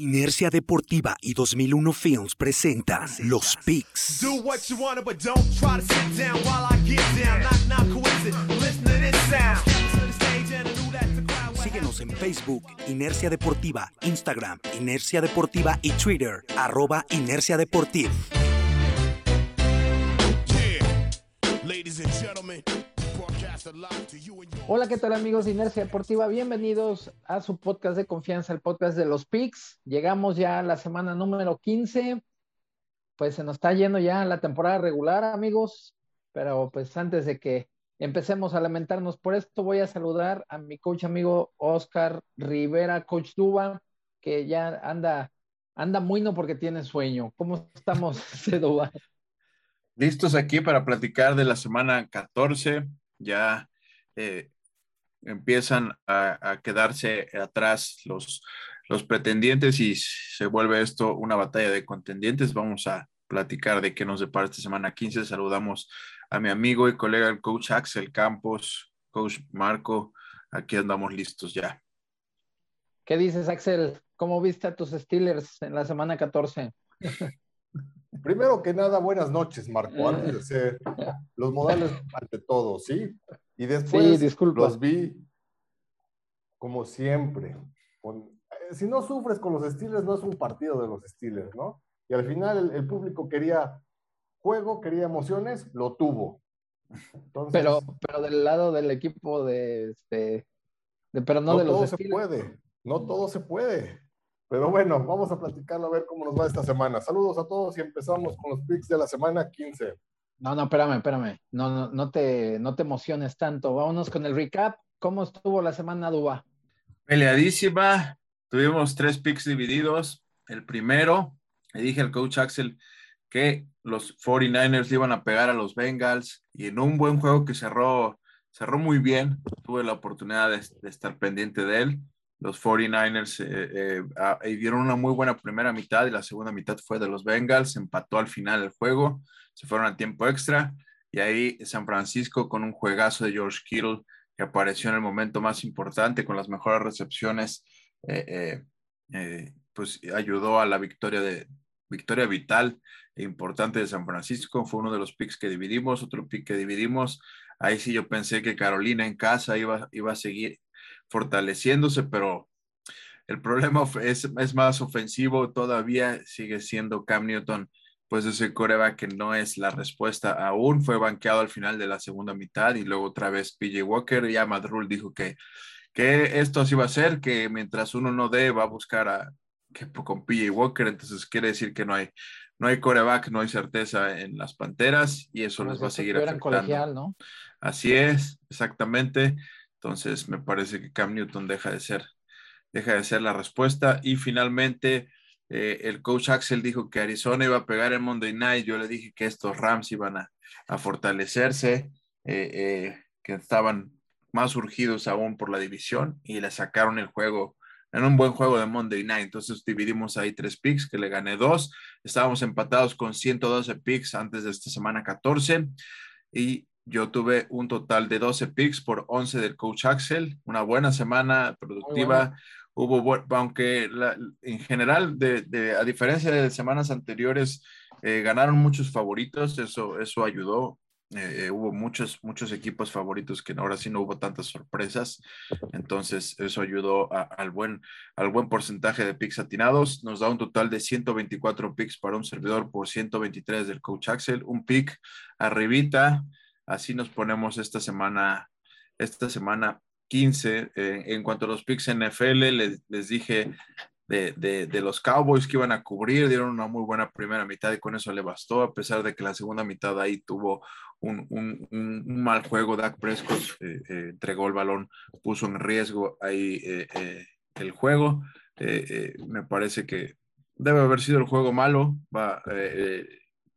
Inercia Deportiva y 2001 Films presentan Los Picks. Síguenos en Facebook, Inercia Deportiva, Instagram, Inercia Deportiva y Twitter, arroba Inercia Deportiva. Hola, ¿qué tal amigos de Inercia Deportiva? Bienvenidos a su podcast de confianza, el podcast de los Picks. Llegamos ya a la semana número 15. Pues se nos está yendo ya la temporada regular, amigos. Pero pues antes de que empecemos a lamentarnos por esto, voy a saludar a mi coach amigo Oscar Rivera, coach Duba, que ya anda, anda muy no porque tiene sueño. ¿Cómo estamos, Duba? Listos aquí para platicar de la semana 14 ya eh, empiezan a, quedarse atrás los, los pretendientes y se vuelve esto una batalla de contendientes. Vamos a platicar de qué nos depara esta semana 15. Saludamos a mi amigo y colega, el coach Axel Campos, coach Marco. Aquí andamos listos ya. ¿Qué dices, Axel? ¿Cómo viste a tus Steelers en la semana 14? Primero que nada, buenas noches, Marco, antes de ser los modales ante todo, ¿sí? Y después los vi como siempre. Eh, si no sufres con los Steelers, no es un partido de los Steelers, ¿no? Y al final el, público quería juego, quería emociones, lo tuvo. pero, pero del lado del equipo de, este, de pero no, de los todo se puede, no todo se puede. Pero bueno, vamos a platicarlo a ver cómo nos va esta semana. Saludos a todos y empezamos con los picks de la semana 15. No, no, espérame, espérame. No, no, no, te, no te emociones tanto. Vámonos con el recap. ¿Cómo estuvo la semana, Duba? Peleadísima. Tuvimos tres picks divididos. El primero, le dije al coach Axel que los 49ers iban a pegar a los Bengals y en un buen juego que cerró, cerró muy bien. Tuve la oportunidad de estar pendiente de él los 49ers eh, eh, dieron una muy buena primera mitad y la segunda mitad fue de los Bengals, empató al final el juego, se fueron a tiempo extra y ahí San Francisco con un juegazo de George Kittle que apareció en el momento más importante con las mejores recepciones, eh, pues ayudó a la victoria de victoria vital e importante de San Francisco. Fue uno de los picks que dividimos, otro pick que dividimos. Ahí sí yo pensé que Carolina en casa iba, iba a seguir fortaleciéndose, pero el problema es, es más ofensivo, todavía sigue siendo Cam Newton, pues ese coreback que no es la respuesta aún, fue banqueado al final de la segunda mitad y luego otra vez PJ Walker, ya Madrul dijo que, que esto así va a ser, que mientras uno no dé, va a buscar a, que con PJ Walker, entonces quiere decir que no hay, no hay coreback, no hay certeza en las Panteras y eso les va a seguir afectando. ¿no? Así es, exactamente. Entonces, me parece que Cam Newton deja de ser, deja de ser la respuesta. Y finalmente, eh, el coach Axel dijo que Arizona iba a pegar en Monday Night. Yo le dije que estos Rams iban a, fortalecerse, eh, eh, que estaban más urgidos aún por la división y le sacaron el juego en un buen juego de Monday Night. Entonces dividimos ahí tres picks, que le gané dos. Estábamos empatados con 112 picks antes de esta semana 14. Y yo tuve un total de 12 picks por 11 del coach Axel, una buena semana productiva. Hubo, aunque en general, de, a diferencia de semanas anteriores, eh, ganaron muchos favoritos, eso, eso ayudó. Eh, eh, hubo muchos, muchos equipos favoritos que ahora sí no hubo tantas sorpresas. Entonces, eso ayudó al, buen, al buen porcentaje de picks atinados. Nos da un total de 124 picks para un servidor por 123 del coach Axel. Un pick arribita Así nos ponemos esta semana, esta semana 15. Eh, en cuanto a los picks NFL, les, dije de, los Cowboys que iban a cubrir, dieron una muy buena primera mitad y con eso le bastó, a pesar de que la segunda mitad ahí tuvo un, mal juego. Dak Prescott eh, eh, entregó el balón, puso en riesgo ahí el juego. me parece que debe haber sido el juego malo.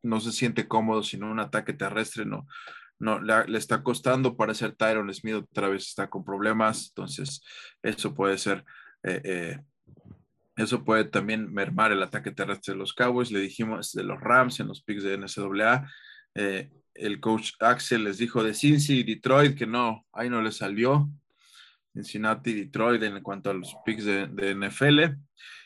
No se siente cómodo sin un ataque terrestre, no, no, le, está costando para ser Tyron Smith otra vez está con problemas, entonces eso puede ser, eh, eh, eso puede también mermar el ataque terrestre de los Cowboys, le dijimos de los Rams en los picks de NCAA, eh, el coach Axel les dijo de Cincy y Detroit que no, ahí no le salió, Cincinnati, Detroit en cuanto a los picks de, de NFL.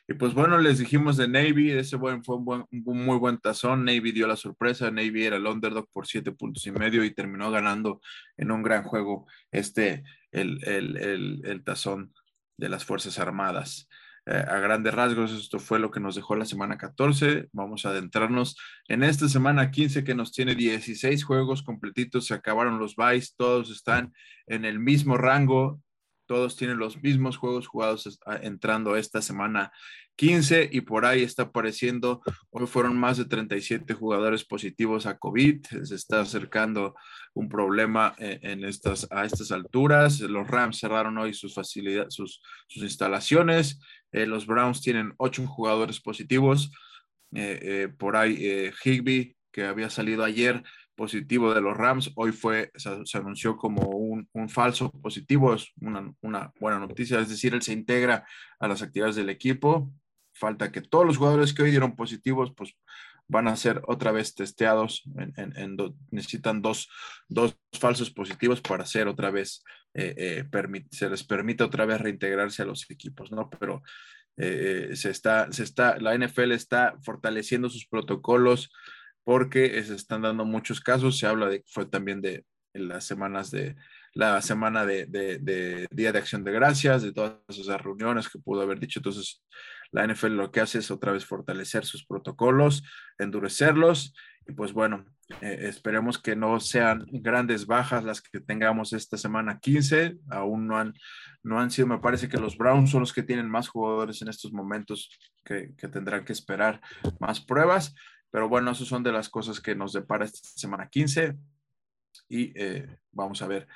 Y pues bueno, les dijimos de Navy, ese buen, fue un, buen, un, muy buen tazón. Navy dio la sorpresa, Navy era el underdog por siete puntos y medio y terminó ganando en un gran juego este, el, el, el, el tazón de las Fuerzas Armadas. Eh, a grandes rasgos, esto fue lo que nos dejó la semana 14. Vamos a adentrarnos en esta semana 15 que nos tiene 16 juegos completitos. Se acabaron los buys, todos están en el mismo rango todos tienen los mismos juegos jugados entrando esta semana 15 y por ahí está apareciendo, hoy fueron más de 37 jugadores positivos a COVID, se está acercando un problema eh, en, estas, a estas alturas, los Rams cerraron hoy sus facilidades, sus, sus instalaciones, eh, los Browns tienen ocho jugadores positivos, eh, por ahí Higby, que había salido ayer, positivo de los Rams. Hoy fue, se, anunció como un, falso positivo, es una, buena noticia, es decir, él se integra a las actividades del equipo. Falta que todos los jugadores que hoy dieron positivos, pues van a ser otra vez testeados. En, necesitan dos, falsos positivos para ser otra vez, eh, eh, se les permite otra vez reintegrarse a los equipos, ¿no? Pero eh, se está, se está, la NFL está fortaleciendo sus protocolos porque se están dando muchos casos. Se habla de fue también de las semanas de la semana de, Día de Acción de Gracias, de todas esas reuniones que pudo haber dicho. Entonces, la NFL lo que hace es otra vez fortalecer sus protocolos, endurecerlos y pues bueno, eh, esperemos que no sean grandes bajas las que tengamos esta semana 15. Aún no han, no han sido, me parece que los Browns son los que tienen más jugadores en estos momentos que, que tendrán que esperar más pruebas. Pero bueno, esas son de las cosas que nos depara esta semana 15 y eh, vamos a ver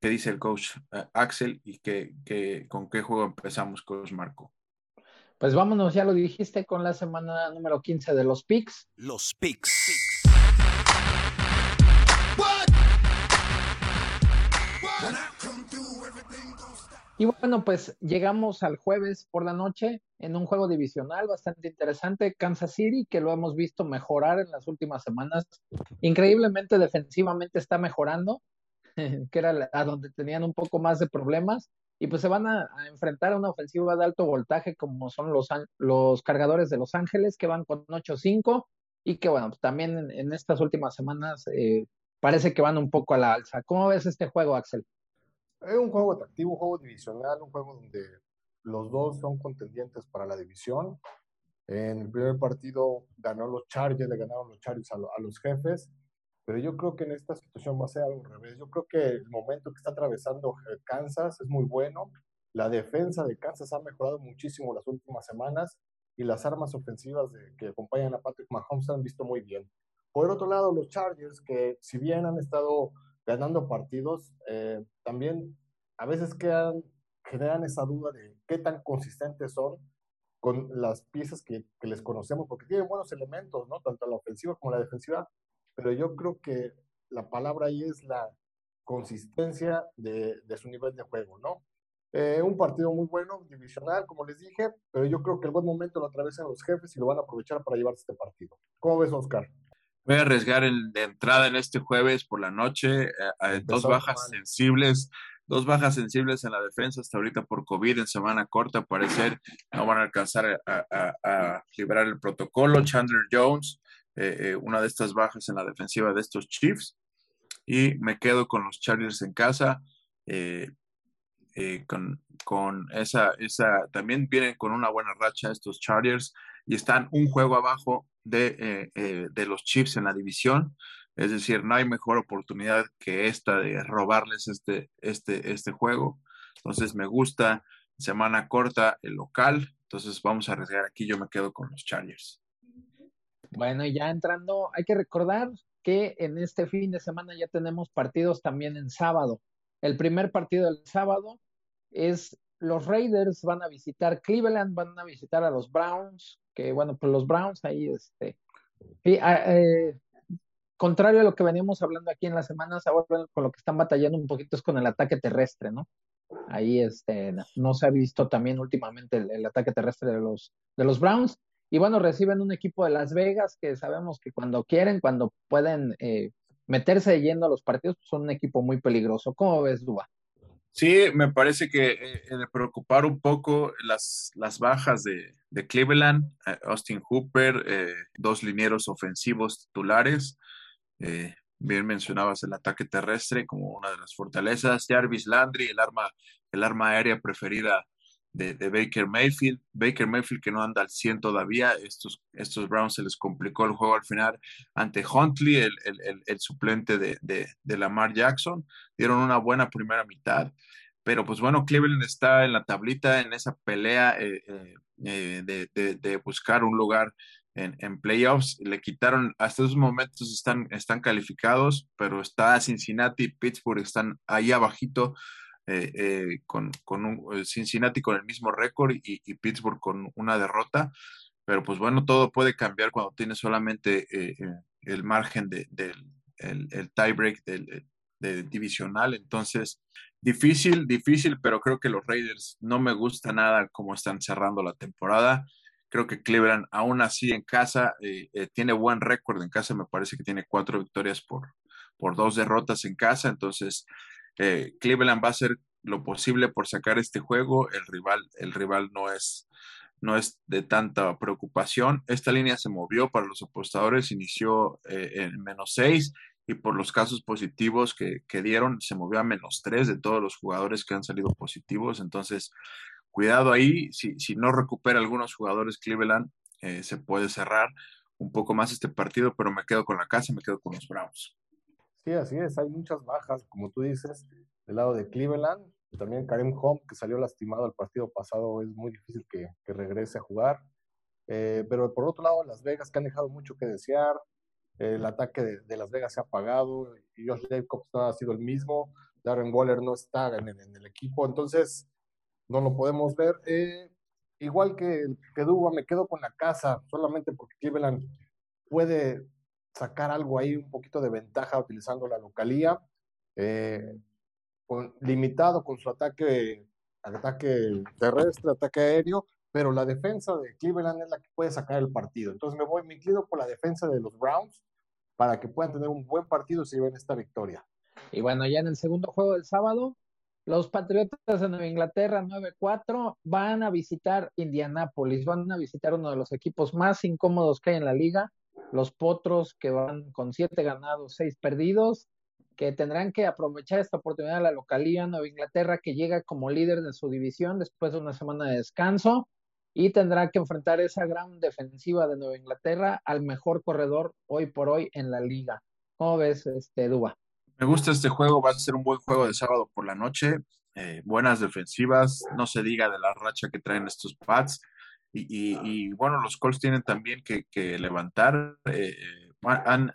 qué dice el coach eh, Axel y qué, con qué juego empezamos, coach Marco. Pues vámonos, ya lo dijiste, con la semana número 15 de los picks. Los picks. Y bueno, pues llegamos al jueves por la noche en un juego divisional bastante interesante, Kansas City, que lo hemos visto mejorar en las últimas semanas. Increíblemente defensivamente está mejorando, que era a donde tenían un poco más de problemas. Y pues se van a, enfrentar a una ofensiva de alto voltaje como son los, los cargadores de Los Ángeles, que van con 8-5 y que bueno, también en, estas últimas semanas eh, parece que van un poco a la alza. ¿Cómo ves este juego, Axel? Es un juego atractivo, un juego divisional, un juego donde los dos son contendientes para la división. En el primer partido ganó los Chargers, le ganaron los Chargers a, los jefes, pero yo creo que en esta situación va a ser al revés. Yo creo que el momento que está atravesando Kansas es muy bueno. La defensa de Kansas ha mejorado muchísimo las últimas semanas y las armas ofensivas que acompañan a Patrick Mahomes se han visto muy bien. Por otro lado, los Chargers, que si bien han estado ganando partidos, eh, también a veces quedan, generan esa duda de qué tan consistentes son con las piezas que, les conocemos, porque tienen buenos elementos, ¿no? Tanto la ofensiva como la defensiva, pero yo creo que la palabra ahí es la consistencia de, su nivel de juego, ¿no? Eh, un partido muy bueno, divisional, como les dije, pero yo creo que el buen momento lo atravesan los jefes y lo van a aprovechar para llevarse este partido. ¿Cómo ves, Oscar? Voy a arriesgar el de entrada en este jueves por la noche, eh, dos bajas sensibles, dos bajas sensibles en la defensa hasta ahorita por COVID en semana corta, parecer no van a alcanzar a, a, liberar el protocolo. Chandler Jones, eh, eh, una de estas bajas en la defensiva de estos Chiefs, y me quedo con los Chargers en casa. con, con esa, esa, también vienen con una buena racha estos Chargers y están un juego abajo de, eh, eh, de los Chiefs en la división. Es decir, no hay mejor oportunidad que esta de robarles este, este, este juego. Entonces me gusta, semana corta, el local. Entonces vamos a arriesgar aquí, yo me quedo con los Chargers. Bueno, y ya entrando, hay que recordar que en este fin de semana ya tenemos partidos también en sábado. El primer partido del sábado es los Raiders van a visitar Cleveland, van a visitar a los Browns, que bueno, pues los Browns ahí, este, eh, contrario a lo que veníamos hablando aquí en las semanas, ahora con lo que están batallando un poquito es con el ataque terrestre, ¿no? Ahí este, no se ha visto también últimamente el, ataque terrestre de los, de los Browns. Y bueno, reciben un equipo de Las Vegas que sabemos que cuando quieren, cuando pueden eh, meterse yendo a los partidos, pues son un equipo muy peligroso. ¿Cómo ves, Duba? Sí, me parece que eh, de preocupar un poco las, las bajas de, Cleveland, eh, Austin Hooper, eh, dos linieros ofensivos titulares. bien mencionabas el ataque terrestre como una de las fortalezas. Jarvis Landry, el arma, el arma aérea preferida de, Baker Mayfield. Baker Mayfield que no anda al 100 todavía. Estos, estos Browns se les complicó el juego al final ante Huntley, el, el, suplente de, de, Lamar Jackson. Dieron una buena primera mitad. Pero pues bueno, Cleveland está en la tablita, en esa pelea eh, eh, eh, de, de, buscar un lugar en, en, playoffs. Le quitaron, hasta esos momentos están, están calificados, pero está Cincinnati Pittsburgh están ahí abajito eh, eh, con, eh, Cincinnati con el mismo récord y, Pittsburgh con una derrota. Pero pues bueno, todo puede cambiar cuando tienes solamente el margen del de, el, el tiebreak del, divisional. Entonces, difícil, difícil, pero creo que los Raiders no me gusta nada cómo están cerrando la temporada. Creo que Cleveland, aún así en casa, tiene buen récord en casa. Me parece que tiene cuatro victorias por, por dos derrotas en casa. Entonces, eh, Cleveland va a hacer lo posible por sacar este juego. El rival, el rival no es, no es de tanta preocupación. Esta línea se movió para los apostadores, inició eh, en menos 6 y por los casos positivos que, dieron, se movió a menos 3 de todos los jugadores que han salido positivos. Entonces, cuidado ahí, si, no recupera algunos jugadores Cleveland, eh, se puede cerrar un poco más este partido, pero me quedo con la casa, me quedo con los Browns. Sí, así es, hay muchas bajas, como tú dices, del lado de Cleveland. También Karim Home, que salió lastimado el partido pasado, es muy difícil que, regrese a jugar. Eh, pero por otro lado, Las Vegas, que han dejado mucho que desear. El ataque de, Las Vegas se ha apagado. Y Josh Jacobs no ha sido el mismo. Darren Waller no está en el, equipo. Entonces, no lo podemos ver. Eh, igual que, que Duba, me quedo con la casa, solamente porque Cleveland puede sacar algo ahí, un poquito de ventaja utilizando la localía, eh, limitado con su ataque, ataque terrestre, ataque aéreo, pero la defensa de Cleveland es la que puede sacar el partido. Entonces me voy, me por la defensa de los Browns para que puedan tener un buen partido si ven esta victoria. Y bueno, ya en el segundo juego del sábado, los Patriotas de Nueva Inglaterra 9-4 van a visitar Indianápolis, van a visitar uno de los equipos más incómodos que hay en la liga, los Potros que van con siete ganados, seis perdidos, que tendrán que aprovechar esta oportunidad de la localía Nueva Inglaterra que llega como líder de su división después de una semana de descanso y tendrá que enfrentar esa gran defensiva de Nueva Inglaterra al mejor corredor hoy por hoy en la liga. ¿Cómo ves, este? Me gusta este juego, va a ser un buen juego de sábado por la noche. Eh, buenas defensivas, no se diga de la racha que traen estos Pats. Y, bueno, los Colts tienen también que, levantar. Eh, han,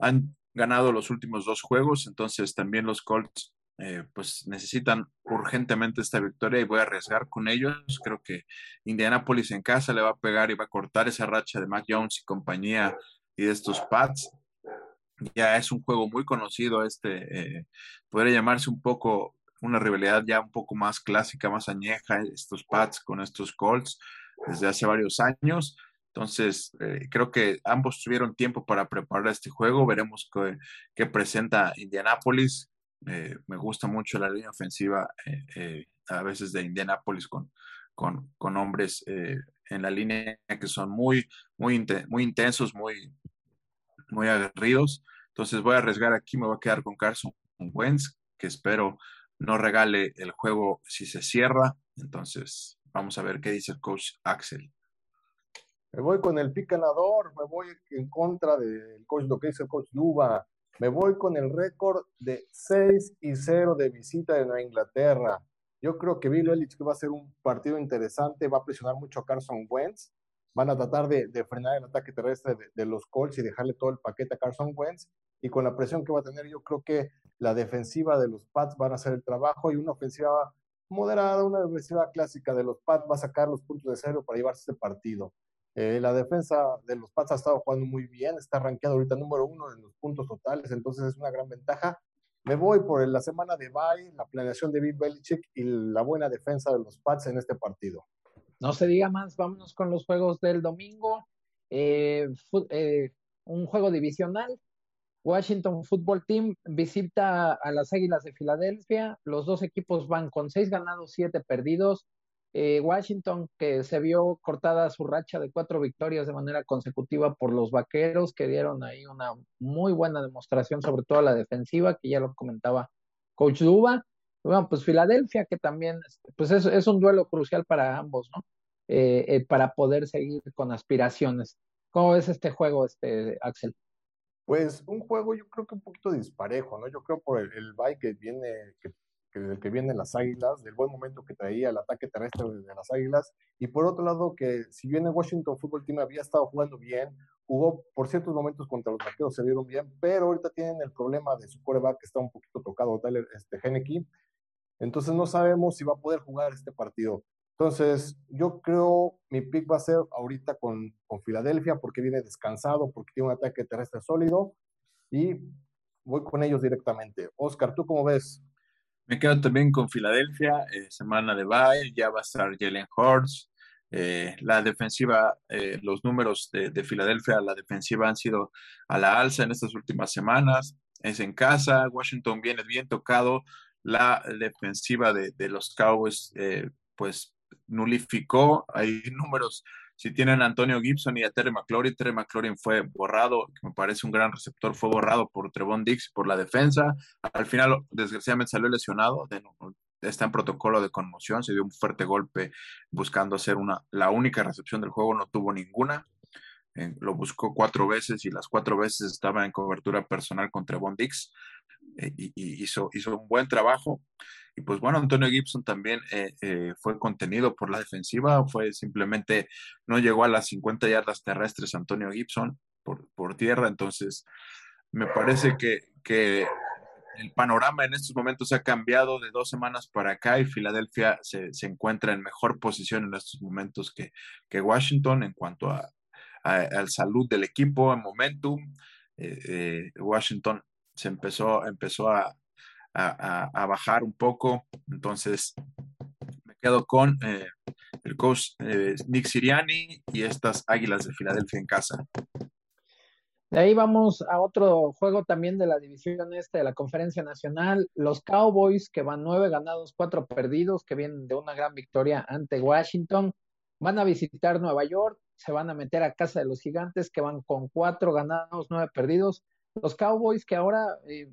han, ganado los últimos dos juegos, entonces también los Colts eh, pues necesitan urgentemente esta victoria y voy a arriesgar con ellos. Creo que Indianapolis en casa le va a pegar y va a cortar esa racha de Mac Jones y compañía y de estos Pats. Ya es un juego muy conocido, este eh, podría llamarse un poco una rivalidad ya un poco más clásica, más añeja, estos Pats con estos Colts desde hace varios años. Entonces, eh, creo que ambos tuvieron tiempo para preparar este juego. Veremos qué, presenta Indianapolis. Eh, me gusta mucho la línea ofensiva eh, a veces de Indianapolis con, con, con hombres en la línea que son muy, muy, muy intensos, muy, muy aguerridos. Entonces voy a arriesgar aquí, me voy a quedar con Carson Wentz, que espero no regale el juego si se cierra. Entonces, vamos a ver qué dice el coach Axel. Me voy con el picanador, me voy en contra del coach, lo que dice el coach Duba. Me voy con el récord de 6 y 0 de visita Nueva Inglaterra. Yo creo que Bill Ellich va a ser un partido interesante, va a presionar mucho a Carson Wentz. Van a tratar de, frenar el ataque terrestre de, los Colts y dejarle todo el paquete a Carson Wentz. Y con la presión que va a tener, yo creo que la defensiva de los Pats van a hacer el trabajo y una ofensiva moderada, una defensiva clásica de los Pats va a sacar los puntos de cero para llevarse este partido. Eh, la defensa de los Pats ha estado jugando muy bien, está rankeado ahorita número uno en los puntos totales, entonces es una gran ventaja. Me voy por la semana de bye, la planeación de Bill Belichick y la buena defensa de los Pats en este partido. No se diga más, vámonos con los juegos del domingo. Eh, eh, un juego divisional, Washington Football Team visita a las Águilas de Filadelfia. Los dos equipos van con seis ganados, siete perdidos. Eh, Washington, que se vio cortada su racha de cuatro victorias de manera consecutiva por los vaqueros, que dieron ahí una muy buena demostración, sobre todo a la defensiva, que ya lo comentaba Coach Duba. Bueno, pues Filadelfia, que también este, pues es, un duelo crucial para ambos, ¿no? Eh, eh, para poder seguir con aspiraciones. ¿Cómo es este juego, este, Axel? Pues un juego yo creo que un poquito disparejo, ¿no? Yo creo por el, el bye que viene, que, del que vienen las Águilas, del buen momento que traía el ataque terrestre de las Águilas, y por otro lado que si bien el Washington Football Team había estado jugando bien, jugó por ciertos momentos contra los vaqueros, se vieron bien, pero ahorita tienen el problema de su coreback que está un poquito tocado, Tyler este, Henneke, entonces no sabemos si va a poder jugar este partido. Entonces, yo creo mi pick va a ser ahorita con, con Filadelfia porque viene descansado, porque tiene un ataque terrestre sólido y voy con ellos directamente. Oscar, ¿tú cómo ves? Me quedo también con Filadelfia, eh, semana de bye, ya va a estar Jalen Hurts. Eh, la defensiva, eh, los números de, de, Filadelfia, la defensiva han sido a la alza en estas últimas semanas. Es en casa, Washington viene bien tocado. La defensiva de, de los Cowboys, pues nulificó, hay números, si tienen a Antonio Gibson y a Terry McLaurin, Terry McLaurin fue borrado, me parece un gran receptor, fue borrado por Trevon Dix por la defensa, al final desgraciadamente salió lesionado, está en protocolo de conmoción, se dio un fuerte golpe buscando hacer una, la única recepción del juego, no tuvo ninguna, lo buscó cuatro veces y las cuatro veces estaba en cobertura personal con Trevon Dix eh, y, hizo, hizo un buen trabajo. Y pues bueno, Antonio Gibson también eh, eh, fue contenido por la defensiva, fue simplemente, no llegó a las 50 yardas terrestres Antonio Gibson por, por tierra, entonces me parece que, que, el panorama en estos momentos ha cambiado de dos semanas para acá y Filadelfia se, se encuentra en mejor posición en estos momentos que, que Washington en cuanto a, a, salud del equipo, en momentum. Eh, Washington se empezó, empezó a, a, bajar un poco. Entonces, me quedo con eh, el coach eh, Nick Siriani y estas Águilas de Filadelfia en casa. De ahí vamos a otro juego también de la división este de la Conferencia Nacional. Los Cowboys, que van nueve ganados, cuatro perdidos, que vienen de una gran victoria ante Washington, van a visitar Nueva York, se van a meter a casa de los Gigantes, que van con cuatro ganados, nueve perdidos. Los Cowboys, que ahora eh,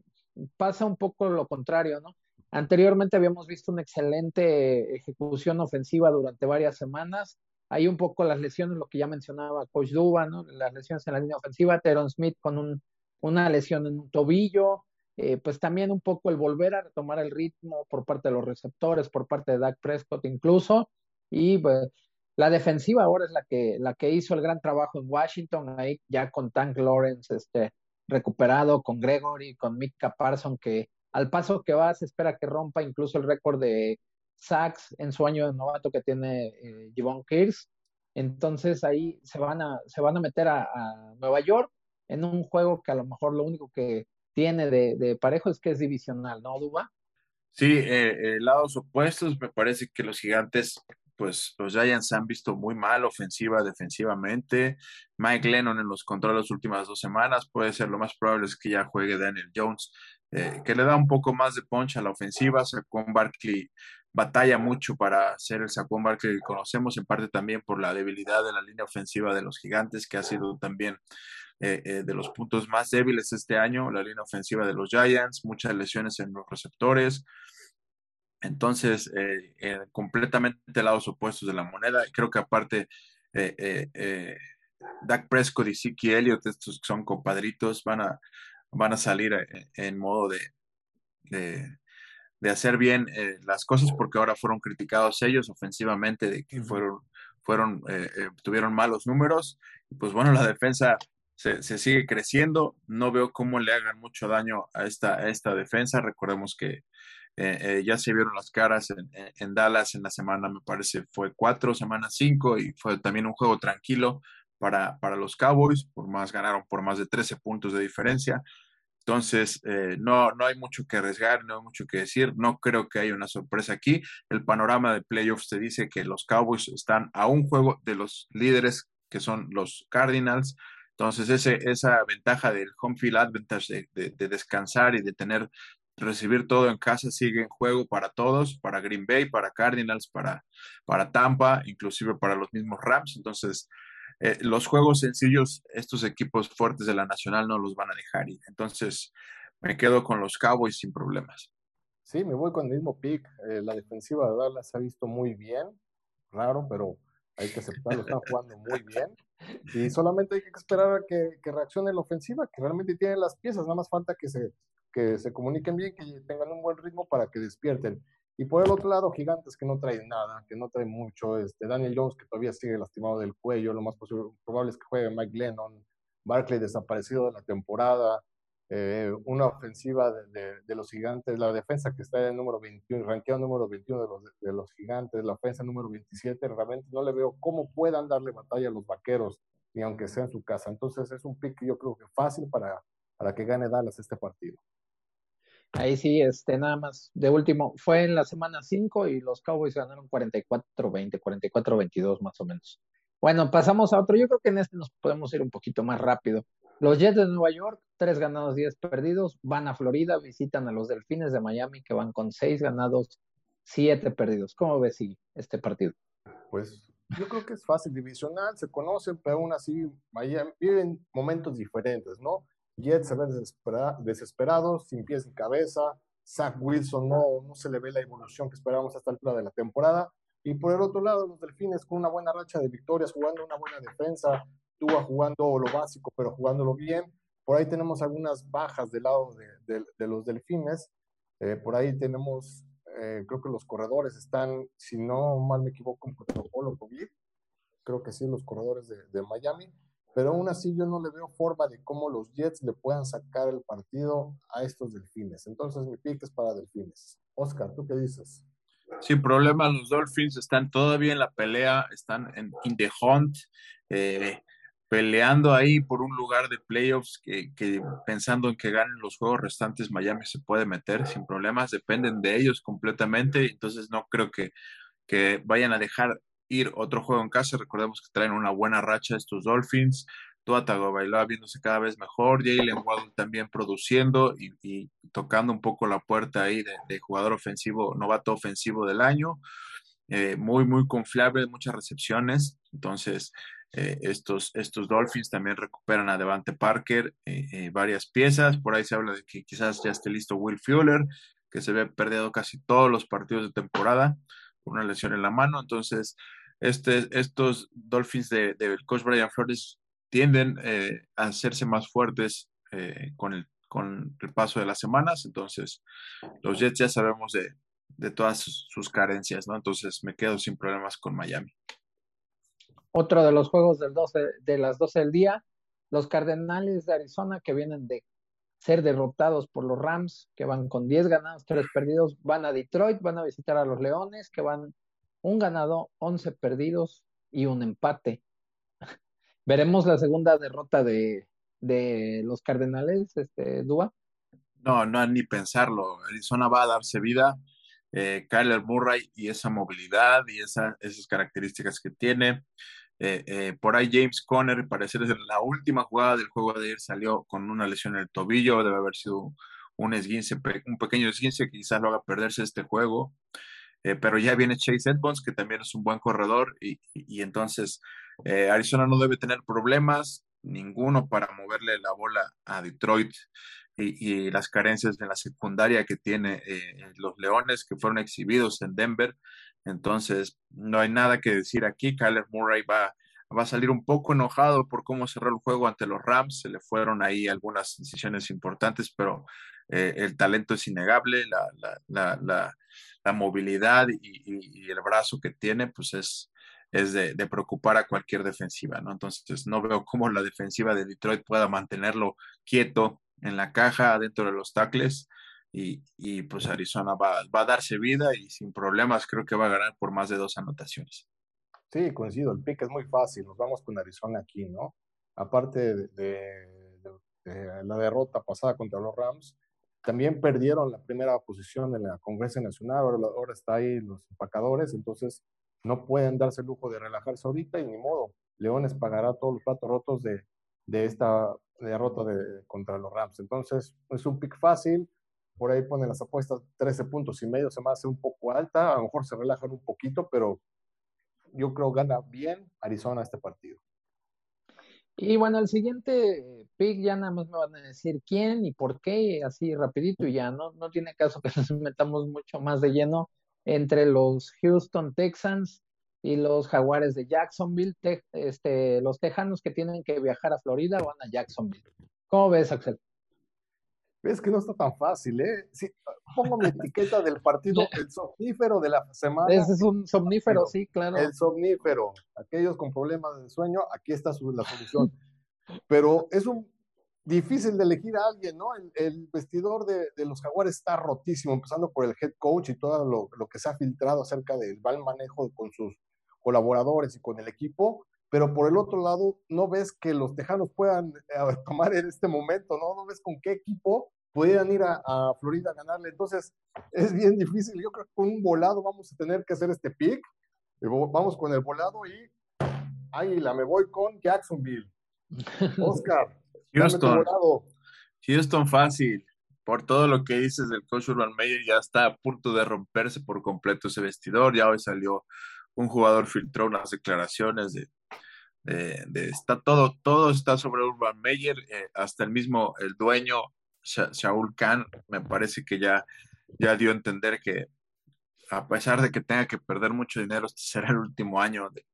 pasa un poco lo contrario, ¿no? Anteriormente habíamos visto una excelente ejecución ofensiva durante varias semanas. Hay un poco las lesiones, lo que ya mencionaba Coach Duba, ¿no? Las lesiones en la línea ofensiva, Teron Smith con un, una lesión en un tobillo, eh, pues también un poco el volver a retomar el ritmo por parte de los receptores, por parte de Dak Prescott incluso, y pues, la defensiva ahora es la que, la que hizo el gran trabajo en Washington, ahí ya con Tank Lawrence, este, recuperado con Gregory, con Mika Parson, que al paso que va se espera que rompa incluso el récord de sacks en su año de novato que tiene eh, Javon Entonces ahí se van a, se van a meter a, Nueva York en un juego que a lo mejor lo único que tiene de, parejo es que es divisional, ¿no, Duba? Sí, eh, eh, lados opuestos, me parece que los gigantes pues los Giants se han visto muy mal ofensiva, defensivamente. Mike Lennon en los controles las últimas dos semanas, puede ser lo más probable es que ya juegue Daniel Jones, eh, que le da un poco más de punch a la ofensiva. Saquon Barkley batalla mucho para ser el Saquon Barkley que conocemos, en parte también por la debilidad de la línea ofensiva de los gigantes, que ha sido también eh, eh, de los puntos más débiles este año, la línea ofensiva de los Giants, muchas lesiones en los receptores. Entonces, eh, eh, completamente lados opuestos de la moneda. Creo que aparte, eh, eh Dak Prescott y Siki Elliott, estos son compadritos, van a, van a salir en modo de, de, hacer bien las cosas porque ahora fueron criticados ellos ofensivamente de que fueron, fueron tuvieron malos números. Y pues bueno, la defensa se, sigue creciendo. No veo cómo le hagan mucho daño a esta, a esta defensa. Recordemos que eh, eh, ya se vieron las caras en, Dallas en la semana, me parece, fue cuatro, semana cinco, y fue también un juego tranquilo para, para los Cowboys, por más ganaron por más de 13 puntos de diferencia. Entonces, eh, no, no hay mucho que arriesgar, no hay mucho que decir, no creo que haya una sorpresa aquí. El panorama de playoffs te dice que los Cowboys están a un juego de los líderes que son los Cardinals. Entonces, ese, esa ventaja del home field advantage de, de, descansar y de tener, recibir todo en casa sigue en juego para todos, para Green Bay, para Cardinals, para, para Tampa, inclusive para los mismos Rams. Entonces, eh, los juegos sencillos, estos equipos fuertes de la Nacional no los van a dejar ir. Entonces, me quedo con los Cowboys sin problemas. Sí, me voy con el mismo pick. Eh, la defensiva de Dallas ha visto muy bien, raro, pero hay que aceptarlo, están jugando muy bien. Y solamente hay que esperar a que, reaccione la ofensiva, que realmente tiene las piezas, nada más falta que se, que se comuniquen bien, que tengan un buen ritmo para que despierten. Y por el otro lado, Gigantes que no traen nada, que no traen mucho. Este, Daniel Jones que todavía sigue lastimado del cuello, lo más probable es que juegue Mike Lennon. Barkley desaparecido de la temporada. Eh, una ofensiva de, de, los gigantes, la defensa que está en el número 21, ranqueado número 21 de los, de los gigantes, la ofensa número 27, realmente no le veo cómo puedan darle batalla a los vaqueros, ni aunque sea en su casa. Entonces es un pick yo creo que fácil para, para que gane Dallas este partido. Ahí sí, este, nada más, de último, fue en la semana 5 y los Cowboys ganaron 44-20, 44-22 más o menos. Bueno, pasamos a otro. Yo creo que en este nos podemos ir un poquito más rápido. Los Jets de Nueva York, tres ganados, diez perdidos, van a Florida, visitan a los Delfines de Miami, que van con seis ganados, siete perdidos. ¿Cómo ves este partido? Pues yo creo que es fácil, divisional, se conocen, pero aún así Miami viven momentos diferentes, ¿no? Jets se ven desesperados, sin pies ni cabeza. Zach Wilson no, no se le ve la evolución que esperábamos hasta el altura de la temporada. Y por el otro lado, los Delfines con una buena racha de victorias, jugando una buena defensa, Tua jugando lo básico, pero jugándolo bien. Por ahí tenemos algunas bajas del lado de, los delfines. Eh, por ahí tenemos, eh, creo que los corredores están, si no mal me equivoco, en protocolo COVID. Creo que sí, los corredores de, Miami. Pero aún así yo no le veo forma de cómo los Jets le puedan sacar el partido a estos delfines. Entonces mi pick es para delfines. Oscar, ¿tú qué dices? Sin problema, los Dolphins están todavía en la pelea, están en in the hunt. Eh, peleando ahí por un lugar de playoffs que, pensando en que ganen los juegos restantes, Miami se puede meter sin problemas, dependen de ellos completamente, entonces no creo que, que vayan a dejar ir otro juego en casa, recordemos que traen una buena racha estos Dolphins, Tua Tagovailoa viéndose cada vez mejor, Jalen Waddle también produciendo y, tocando un poco la puerta ahí de, jugador ofensivo, novato ofensivo del año, eh, muy, muy confiable, muchas recepciones, entonces eh, estos, estos Dolphins también recuperan a Devante Parker eh, eh, varias piezas. Por ahí se habla de que quizás ya esté listo Will Fuller, que se ve perdido casi todos los partidos de temporada. por una lesión en la mano. Entonces, este, estos Dolphins del de, coach Brian Flores tienden a hacerse más fuertes con, el, con el paso de las semanas. Entonces, los Jets ya sabemos de, de todas sus, sus carencias, ¿no? Entonces, me quedo sin problemas con Miami. Otro de los juegos del 12, de las 12 del día, los Cardenales de Arizona que vienen de ser derrotados por los Rams, que van con 10 ganados, 3 perdidos, van a Detroit, van a visitar a los Leones, que van un ganado, 11 perdidos y un empate. ¿Veremos la segunda derrota de, de los Cardenales, este, Dúa? No, no, ni pensarlo. Arizona va a darse vida. Eh, Kyler Murray y esa movilidad y esa, esas características que tiene. Eh, eh, por ahí James Conner, parecer es la última jugada del juego de ayer, salió con una lesión en el tobillo, debe haber sido un esguince, un pequeño esguince que quizás lo haga perderse este juego. Eh, pero ya viene Chase Edmonds, que también es un buen corredor, y, entonces Arizona no debe tener problemas, ninguno para moverle la bola a Detroit y, y las carencias de la secundaria que tiene los Leones, que fueron exhibidos en Denver, entonces, no hay nada que decir aquí. Kyler Murray va, va a salir un poco enojado por cómo cerró el juego ante los Rams. Se le fueron ahí algunas decisiones importantes, pero eh, el talento es innegable, la, movilidad y, el brazo que tiene, pues es, es de, de, preocupar a cualquier defensiva, ¿no? Entonces, no veo cómo la defensiva de Detroit pueda mantenerlo quieto en la caja dentro de los tackles y, pues Arizona va, a darse vida y sin problemas creo que va a ganar por más de dos anotaciones. Sí, coincido, el pick es muy fácil, nos vamos con Arizona aquí, ¿no? Aparte de, la derrota pasada contra los Rams, también perdieron la primera posición en la Congreso Nacional, ahora, ahora está ahí los empacadores, entonces no pueden darse el lujo de relajarse ahorita y ni modo. Leones pagará todos los platos rotos de, de esta derrota de, contra los Rams. Entonces, es un pick fácil. Por ahí ponen las apuestas 13 puntos y medio, se me hace un poco alta. A lo mejor se relajan un poquito, pero yo creo gana bien Arizona este partido. Y bueno, el siguiente pick ya nada más me van a decir quién y por qué, así rapidito y ya, no, no tiene caso que nos metamos mucho más de lleno entre los Houston Texans y los Jaguares de Jacksonville, este, los tejanos que tienen que viajar a Florida van a Jacksonville. ¿Cómo ves, Axel? Ves que no está tan fácil, ¿eh? Sí, pongo mi etiqueta del partido, el somnífero de la semana. Ese es un somnífero, sí, claro. El somnífero. Aquellos con problemas de sueño, aquí está la solución. Pero es un difícil de elegir a alguien, ¿no? El, vestidor de, los jaguares está rotísimo, empezando por el head coach y todo lo, lo que se ha filtrado acerca del mal manejo con sus colaboradores y con el equipo, pero por el otro lado, no ves que los tejanos puedan eh, tomar en este momento, ¿no? No ves con qué equipo pudieran ir a, Florida a ganarle. Entonces, es bien difícil. Yo creo que con un volado vamos a tener que hacer este pick. Vamos con el volado y la me voy con Jacksonville. Oscar, Houston. Houston fácil. Por todo lo que dices del coach Urban Meyer, ya está a punto de romperse por completo ese vestidor. Ya hoy salió un jugador filtró unas declaraciones de, de, está todo, todo está sobre Urban Meyer, eh, hasta el mismo, el dueño, Shaul Khan, me parece que ya, ya dio a entender que a pesar de que tenga que perder mucho dinero, este será el último año de,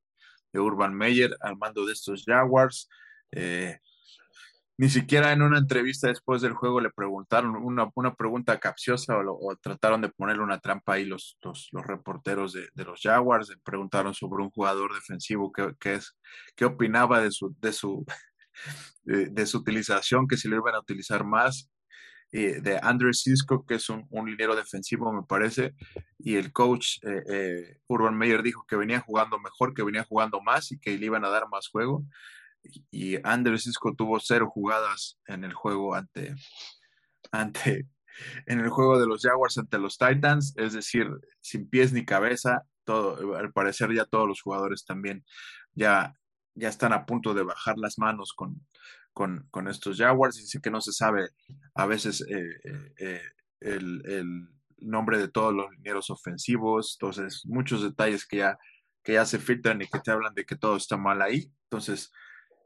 Urban Meyer al mando de estos Jaguars. Eh, ni siquiera en una entrevista después del juego le preguntaron una, una pregunta capciosa o, trataron de ponerle una trampa ahí los, los, reporteros de, de, los Jaguars, le preguntaron sobre un jugador defensivo que, que es, qué opinaba de su, de, su, de, su utilización, que si lo iban a utilizar más, de Andrew Cisco, que es un, un, linero defensivo, me parece, y el coach eh, eh, Urban Meyer dijo que venía jugando mejor, que venía jugando más y que le iban a dar más juego. Y Andrew Cisco tuvo cero jugadas en el juego ante, ante, en el juego de los Jaguars ante los Titans, es decir, sin pies ni cabeza, todo, al parecer ya todos los jugadores también ya, ya están a punto de bajar las manos con, con, con estos Jaguars, dice que no se sabe a veces eh, eh, eh, el, el, nombre de todos los linieros ofensivos, entonces muchos detalles que ya, que ya se filtran y que te hablan de que todo está mal ahí, entonces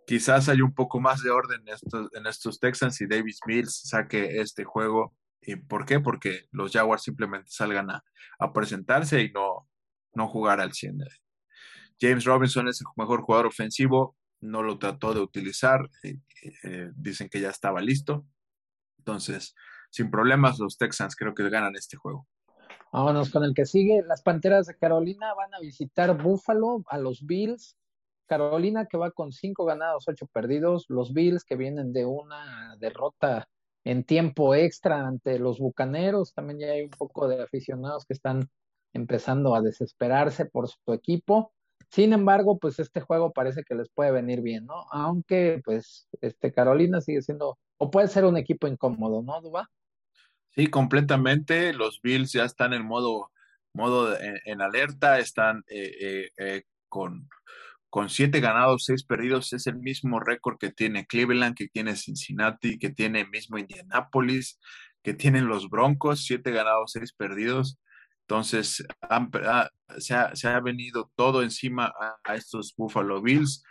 quizás hay un poco más de orden en estos, en estos Texans y Davis Mills saque este juego. ¿Y por qué? Porque los Jaguars simplemente salgan a, presentarse y no, no jugar al 100. James Robinson es el mejor jugador ofensivo, no lo trató de utilizar, eh, eh, dicen que ya estaba listo. Entonces, sin problemas, los Texans creo que ganan este juego. Vámonos con el que sigue. Las Panteras de Carolina van a visitar Buffalo a los Bills. Carolina que va con cinco ganados, ocho perdidos, los Bills que vienen de una derrota en tiempo extra ante los Bucaneros, también ya hay un poco de aficionados que están empezando a desesperarse por su equipo. Sin embargo, pues este juego parece que les puede venir bien, ¿no? Aunque, pues, este Carolina sigue siendo, o puede ser un equipo incómodo, ¿no, Duba? Sí, completamente. Los Bills ya están en modo, modo en, alerta, están eh, eh, eh, con, con siete ganados, seis perdidos, es el mismo récord que tiene Cleveland, que tiene Cincinnati, que tiene mismo Indianapolis, que tienen los Broncos, siete ganados, seis perdidos. Entonces, ah, se, ha, venido todo encima a, estos Buffalo Bills,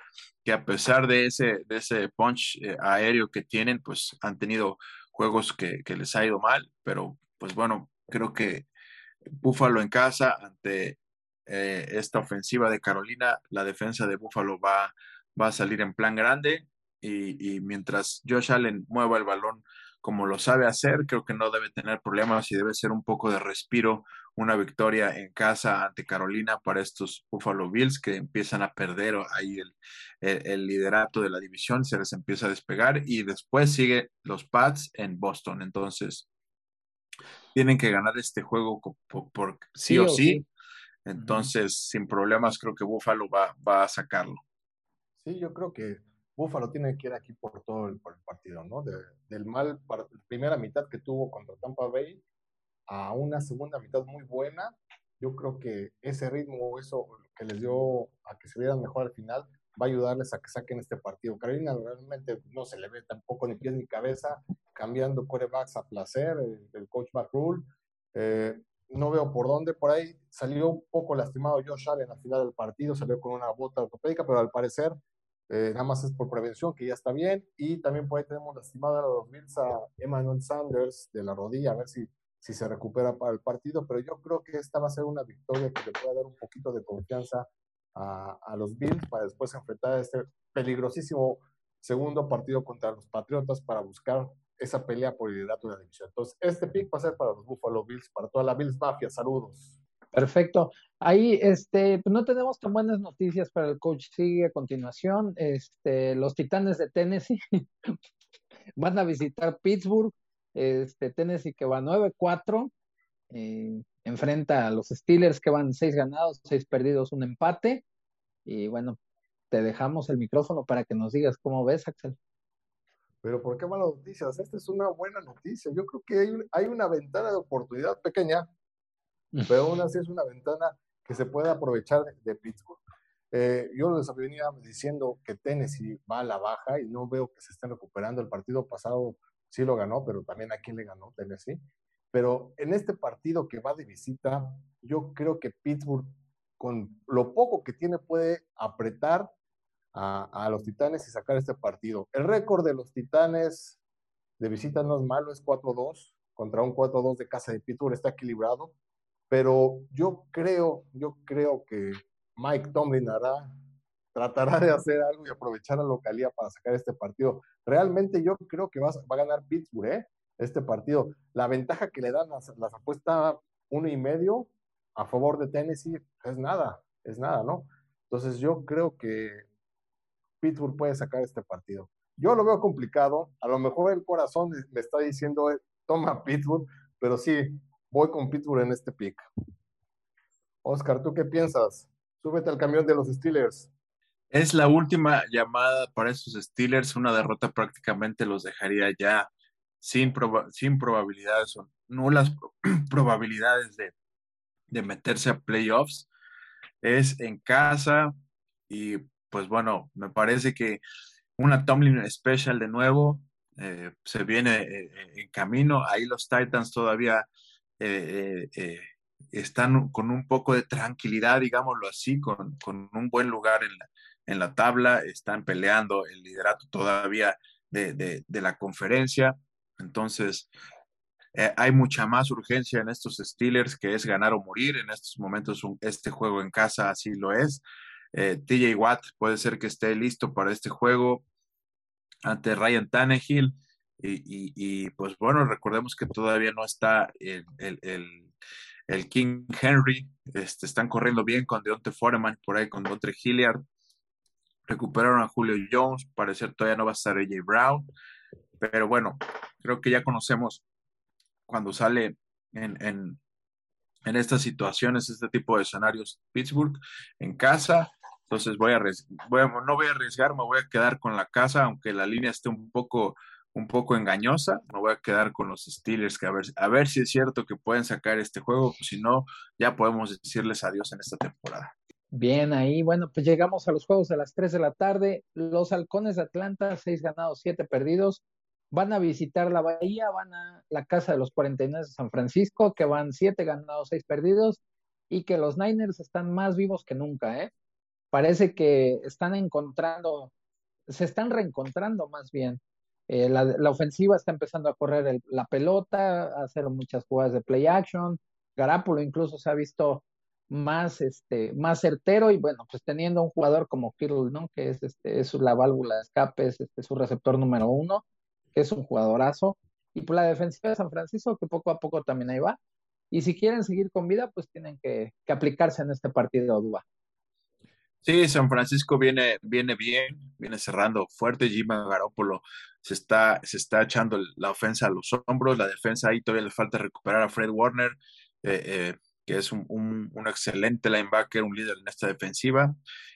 que a pesar de ese, de ese punch eh, aéreo que tienen, pues han tenido juegos que, que les ha ido mal, pero pues bueno, creo que Buffalo en casa ante eh, esta ofensiva de Carolina, la defensa de Buffalo va, va a salir en plan grande y, mientras Josh Allen mueva el balón como lo sabe hacer, creo que no debe tener problemas y debe ser un poco de respiro, una victoria en casa ante Carolina para estos Buffalo Bills que empiezan a perder ahí el, el, liderato de la división, se les empieza a despegar y después sigue los Pats en Boston. Entonces, tienen que ganar este juego por, sí, o, sí entonces, sin problemas, creo que Buffalo va, va a sacarlo. Sí, yo creo que Buffalo tiene que ir aquí por todo el, partido, ¿no? del mal, primera mitad que tuvo contra Tampa Bay a una segunda mitad muy buena. Yo creo que ese ritmo, eso que les dio a que se vieran mejor al final, va a ayudarles a que saquen este partido. Carolina realmente no se le ve tampoco ni pies ni cabeza, cambiando corebacks a placer, el, coach McRule. Eh, no veo por dónde, por ahí salió un poco lastimado Josh Allen al final del partido, salió con una bota ortopédica, pero al parecer eh, nada más es por prevención, que ya está bien, y también por ahí tenemos lastimado a los Bills a Emmanuel Sanders de la rodilla, a ver si, si se recupera para el partido, pero yo creo que esta va a ser una victoria que le pueda dar un poquito de confianza a, a los Bills para después enfrentar este peligrosísimo segundo partido contra los Patriotas para buscar esa pelea por el liderato de la división. Entonces, este pick va a ser para los Buffalo Bills, para toda la Bills Mafia. Saludos. Perfecto. Ahí, este, pues no tenemos tan buenas noticias para el coach. Sigue a continuación. Este, los Titanes de Tennessee van a visitar Pittsburgh. Este, Tennessee que va 9-4. Eh, enfrenta a los Steelers que van 6 ganados, 6 perdidos, un empate. Y bueno, te dejamos el micrófono para que nos digas cómo ves, Axel. Pero ¿por qué malas noticias? Esta es una buena noticia. Yo creo que hay, hay una ventana de oportunidad pequeña, pero aún así es una ventana que se puede aprovechar de, Pittsburgh. Eh, yo les venía diciendo que Tennessee va a la baja y no veo que se estén recuperando. El partido pasado sí lo ganó, pero también a quién le ganó Tennessee. Pero en este partido que va de visita, yo creo que Pittsburgh, con lo poco que tiene, puede apretar a, los Titanes y sacar este partido. El récord de los Titanes de visita no es malo, es 4-2 contra un 4-2 de casa de Pittsburgh, está equilibrado, pero yo creo, yo creo que Mike Tomlin hará, tratará de hacer algo y aprovechar la localidad para sacar este partido. Realmente yo creo que va, va a ganar Pittsburgh, ¿eh? Este partido. La ventaja que le dan las, las apuestas uno y medio a favor de Tennessee es nada, es nada, ¿no? Entonces yo creo que Pittsburgh puede sacar este partido. Yo lo veo complicado, a lo mejor el corazón me está diciendo, eh, toma Pittsburgh, pero sí, voy con Pittsburgh en este pick. Oscar, ¿tú qué piensas? Súbete al camión de los Steelers. Es la última llamada para esos Steelers. Una derrota prácticamente los dejaría ya sin, sin probabilidades o nulas probabilidades de, de meterse a playoffs. Es en casa y pues bueno, me parece que una Tomlin Special de nuevo eh, se viene eh, eh, en camino. Ahí los Titans todavía están con un poco de tranquilidad, digámoslo así, con, un buen lugar en la, tabla, están peleando el liderato todavía de, la conferencia. Entonces, hay mucha más urgencia en estos Steelers que es ganar o morir. En estos momentos este juego en casa así lo es. Eh, TJ Watt puede ser que esté listo para este juego ante Ryan Tannehill. Y, pues bueno, recordemos que todavía no está el, King Henry. Este, están corriendo bien con Deontay Foreman, por ahí con Deontay Hilliard. Recuperaron a Julio Jones, parecer todavía no va a estar AJ Brown. Pero bueno, creo que ya conocemos cuando sale en, en, estas situaciones, este tipo de escenarios, Pittsburgh en casa, entonces voy a, no voy a arriesgar, me voy a quedar con la casa, aunque la línea esté un poco, un poco engañosa, me voy a quedar con los Steelers, que a ver, a ver si es cierto que pueden sacar este juego, si no, ya podemos decirles adiós en esta temporada. Bien, ahí, bueno, pues llegamos a los juegos de las 3 de la tarde. Los halcones de Atlanta, 6 ganados, 7 perdidos. Van a visitar la Bahía, van a la casa de los 49 de San Francisco, que van 7 ganados, 6 perdidos. Y que los Niners están más vivos que nunca, ¿eh? parece que están encontrando, se están reencontrando más bien. Eh, la, ofensiva está empezando a correr la pelota, a hacer muchas jugadas de play action. Garápulo incluso se ha visto más, este, más certero y bueno, pues teniendo un jugador como Kittle, ¿no? Que es, este, es la válvula de escape, es este, su receptor número uno, que es un jugadorazo. Y por la defensiva de San Francisco, que poco a poco también ahí va. Y si quieren seguir con vida, pues tienen que, que aplicarse en este partido Dúa. Sí, San Francisco viene, viene bien, viene cerrando fuerte. Jimmy Garoppolo se está, se está echando la ofensa a los hombros. La defensa ahí todavía le falta recuperar a Fred Warner, eh, eh, que es un, un, excelente linebacker, un líder en esta defensiva.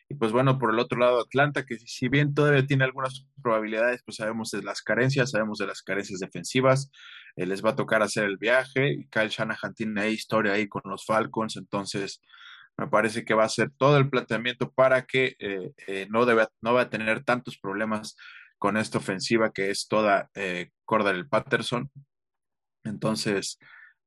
Y pues bueno, por el otro lado, Atlanta, que si bien todavía tiene algunas probabilidades, pues sabemos de las carencias, sabemos de las carencias defensivas. Eh, les va a tocar hacer el viaje. Kyle Shanahan tiene ahí historia ahí con los Falcons, entonces me parece que va a ser todo el planteamiento para que eh, eh, no, debe, no va a tener tantos problemas con esta ofensiva que es toda del Patterson. Entonces,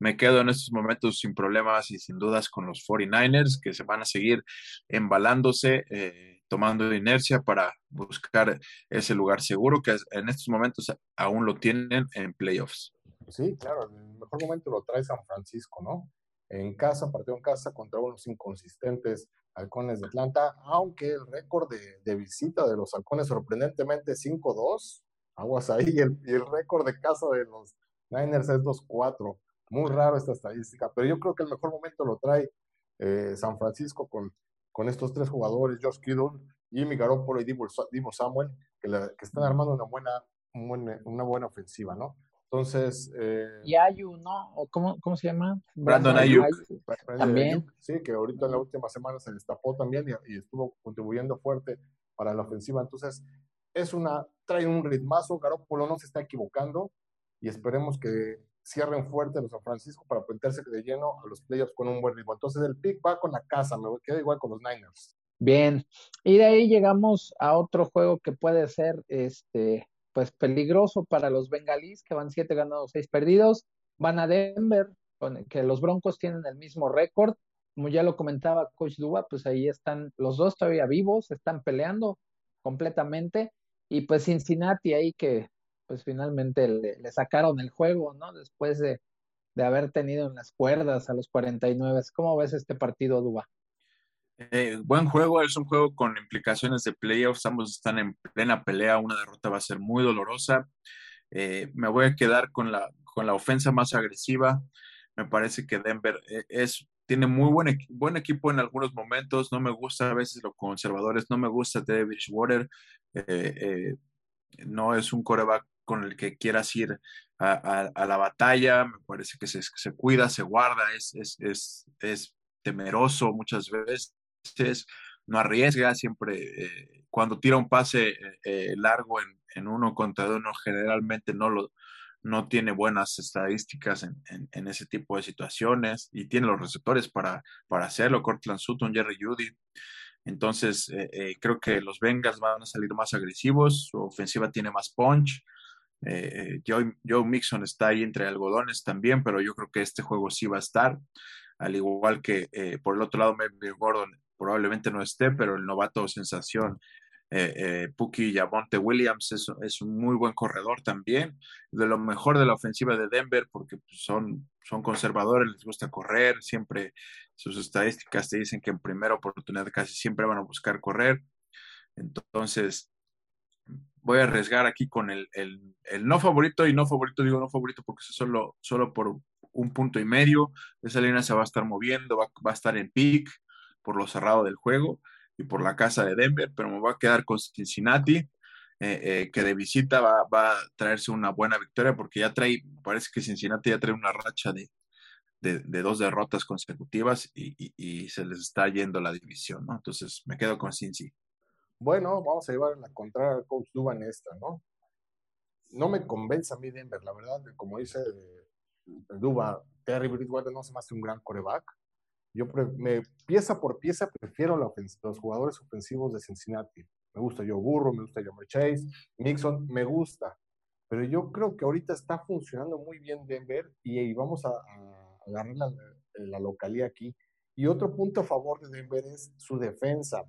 me quedo en estos momentos sin problemas y sin dudas con los 49ers que se van a seguir embalándose, eh, tomando inercia para buscar ese lugar seguro que en estos momentos aún lo tienen en playoffs. Sí, claro, el mejor momento lo trae San Francisco, ¿no? en casa, partido en casa contra unos inconsistentes halcones de Atlanta, aunque el récord de, visita de los halcones sorprendentemente 5-2, aguas ahí, y el, récord de casa de los Niners es 2-4. Muy raro esta estadística, pero yo creo que el mejor momento lo trae eh, San Francisco con, con estos tres jugadores, Josh Kittle, Jimmy Garoppolo y Divo, Samuel, que, que, están armando una buena, una buena ofensiva, ¿no? Entonces. Eh, y Ayu, ¿no? ¿O cómo, cómo se llama? Brandon, Ayuk. También. sí, que ahorita en la última semana se destapó también y, estuvo contribuyendo fuerte para la ofensiva. Entonces, es una. Trae un ritmazo. Garoppolo no se está equivocando y esperemos que cierren fuerte los San Francisco para meterse de lleno a los playoffs con un buen ritmo. Entonces, el pick va con la casa. Me quedo igual con los Niners. Bien. Y de ahí llegamos a otro juego que puede ser este pues peligroso para los bengalíes que van siete ganados, seis perdidos. Van a Denver, con, que los Broncos tienen el mismo récord. Como ya lo comentaba Coach Duba, pues ahí están los dos todavía vivos, están peleando completamente. Y pues Cincinnati ahí que pues finalmente le, sacaron el juego, ¿no? Después de, de, haber tenido en las cuerdas a los 49. ¿Cómo ves este partido, Duba? Eh, buen juego, es un juego con implicaciones de playoffs, ambos están en plena pelea, una derrota va a ser muy dolorosa. Eh, me voy a quedar con la, con la ofensa más agresiva. Me parece que Denver eh, es, tiene muy buen, buen equipo en algunos momentos. No me gusta a veces los conservadores, no me gusta David Water. no es un coreback con el que quieras ir a, la batalla. Me parece que se, cuida, se guarda, es temeroso muchas veces no arriesga, siempre eh, cuando tira un pase eh, eh, largo en, uno contra uno, generalmente no, lo, no tiene buenas estadísticas en, ese tipo de situaciones y tiene los receptores para, para hacerlo, Cortland Sutton, Jerry Judy. Entonces, creo que los Bengals van a salir más agresivos, su ofensiva tiene más punch. Joe, Joe, Mixon está ahí entre algodones también, pero yo creo que este juego sí va a estar, al igual que por el otro lado, Melvin Gordon probablemente no esté, pero el novato sensación eh, eh, Puki Williams es, es, un muy buen corredor también, de lo mejor de la ofensiva de Denver, porque pues, son, son conservadores, les gusta correr, siempre sus estadísticas te dicen que en primera oportunidad casi siempre van a buscar correr. Entonces, voy a arriesgar aquí con el, el, no favorito, y no favorito, digo no favorito porque es solo, solo por un punto y medio. Esa línea se va a estar moviendo, va, va a estar en pick por lo cerrado del juego y por la casa de Denver, pero me voy a quedar con Cincinnati, eh, eh, que de visita va, a traerse una buena victoria porque ya trae, parece que Cincinnati ya trae una racha de, de, dos derrotas consecutivas y, se les está yendo la división, ¿no? Entonces me quedo con Cincy. Bueno, vamos a llevar la contraria al coach Duba en esta, ¿no? No me convence a mí Denver, la verdad, como dice Duba, Terry Bridgewater no se me hace un gran coreback. Yo me, pieza por pieza prefiero los jugadores ofensivos de Cincinnati. Me gusta Joe Burro, me gusta Jamar Chase, Mixon, me gusta. Pero yo creo que ahorita está funcionando muy bien Denver y, vamos a, agarrar la, la localía aquí. Y otro punto a favor de Denver es su defensa.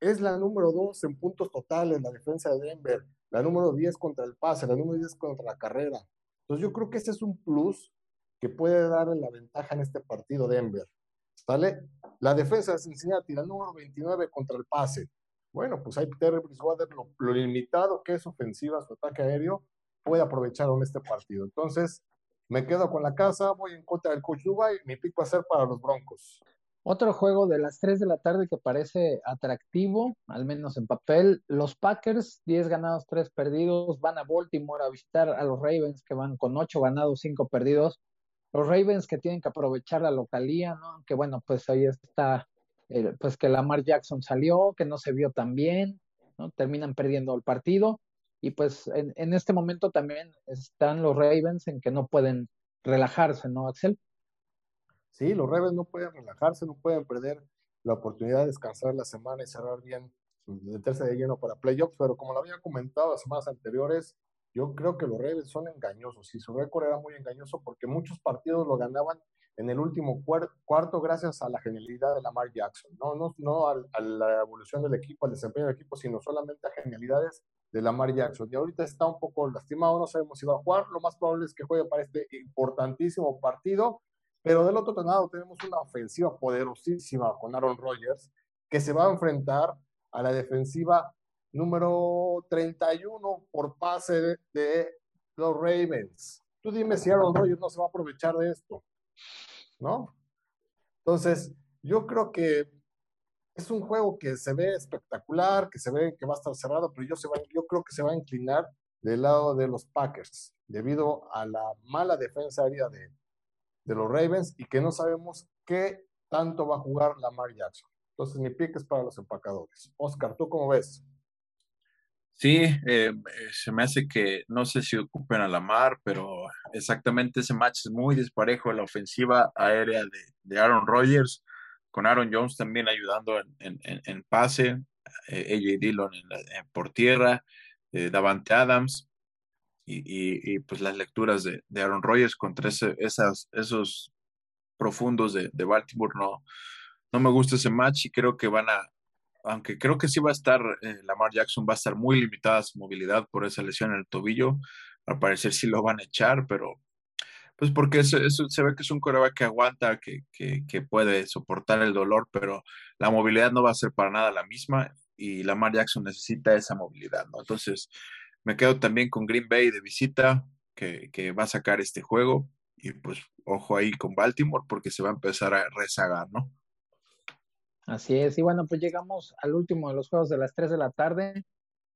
Es la número dos en puntos totales, la defensa de Denver. La número 10 contra el pase, la número 10 contra la carrera. Entonces yo creo que ese es un plus que puede darle la ventaja en este partido Denver. ¿Sale? La defensa de Cincinnati, la número 29 contra el pase. Bueno, pues hay Terry Bridgewater, lo, limitado que es ofensiva, su ataque aéreo, puede aprovechar en este partido. Entonces, me quedo con la casa, voy en contra del coach Dubai, mi pico va a ser para los Broncos. Otro juego de las 3 de la tarde que parece atractivo, al menos en papel. Los Packers, 10 ganados, 3 perdidos, van a Baltimore a visitar a los Ravens que van con 8 ganados, 5 perdidos los Ravens que tienen que aprovechar la localía, ¿no? Que bueno, pues ahí está, eh, pues que Lamar Jackson salió, que no se vio tan bien, ¿no? Terminan perdiendo el partido y pues en, en este momento también están los Ravens en que no pueden relajarse, ¿no, Axel? Sí, los Ravens no pueden relajarse, no pueden perder la oportunidad de descansar la semana y cerrar bien, meterse de lleno para playoffs, pero como lo había comentado las semanas anteriores, yo creo que los Ravens son engañosos y su récord era muy engañoso porque muchos partidos lo ganaban en el último cuarto gracias a la genialidad de Lamar Jackson, no, no, no a, la evolución del equipo, al desempeño del equipo, sino solamente a genialidades de Lamar Jackson. Y ahorita está un poco lastimado, no sabemos si va a jugar, lo más probable es que juegue para este importantísimo partido, pero del otro lado tenemos una ofensiva poderosísima con Aaron Rodgers que se va a enfrentar a la defensiva número 31 por pase de, los Ravens. Tú dime si Aaron Rodgers no se va a aprovechar de esto, ¿no? Entonces, yo creo que es un juego que se ve espectacular, que se ve que va a estar cerrado, pero yo, se yo creo que se va a inclinar del lado de los Packers, debido a la mala defensa aérea de, de los Ravens y que no sabemos qué tanto va a jugar Lamar Jackson. Entonces, mi pick es para los empacadores. Oscar, ¿tú cómo ves? Sí, eh, eh, se me hace que no sé si ocupen a Lamar, pero exactamente ese match es muy disparejo. La ofensiva aérea de, Aaron Rodgers, con Aaron Jones también ayudando en, pase, eh, AJ Dillon por tierra, Davante Adams, y, pues las lecturas de, Aaron Rodgers contra esas, esos profundos de, Baltimore no, no me gusta ese match y creo que van a, aunque creo que sí va a estar, eh, Lamar Jackson va a estar muy limitada su movilidad por esa lesión en el tobillo. Al parecer sí lo van a echar, pero pues porque eso, se ve que es un coreback que aguanta, que, que, puede soportar el dolor, pero la movilidad no va a ser para nada la misma y Lamar Jackson necesita esa movilidad, ¿no? Entonces, me quedo también con Green Bay de visita, que, va a sacar este juego y pues ojo ahí con Baltimore porque se va a empezar a rezagar, ¿no? Así es, y bueno, pues llegamos al último de los juegos de las 3 de la tarde.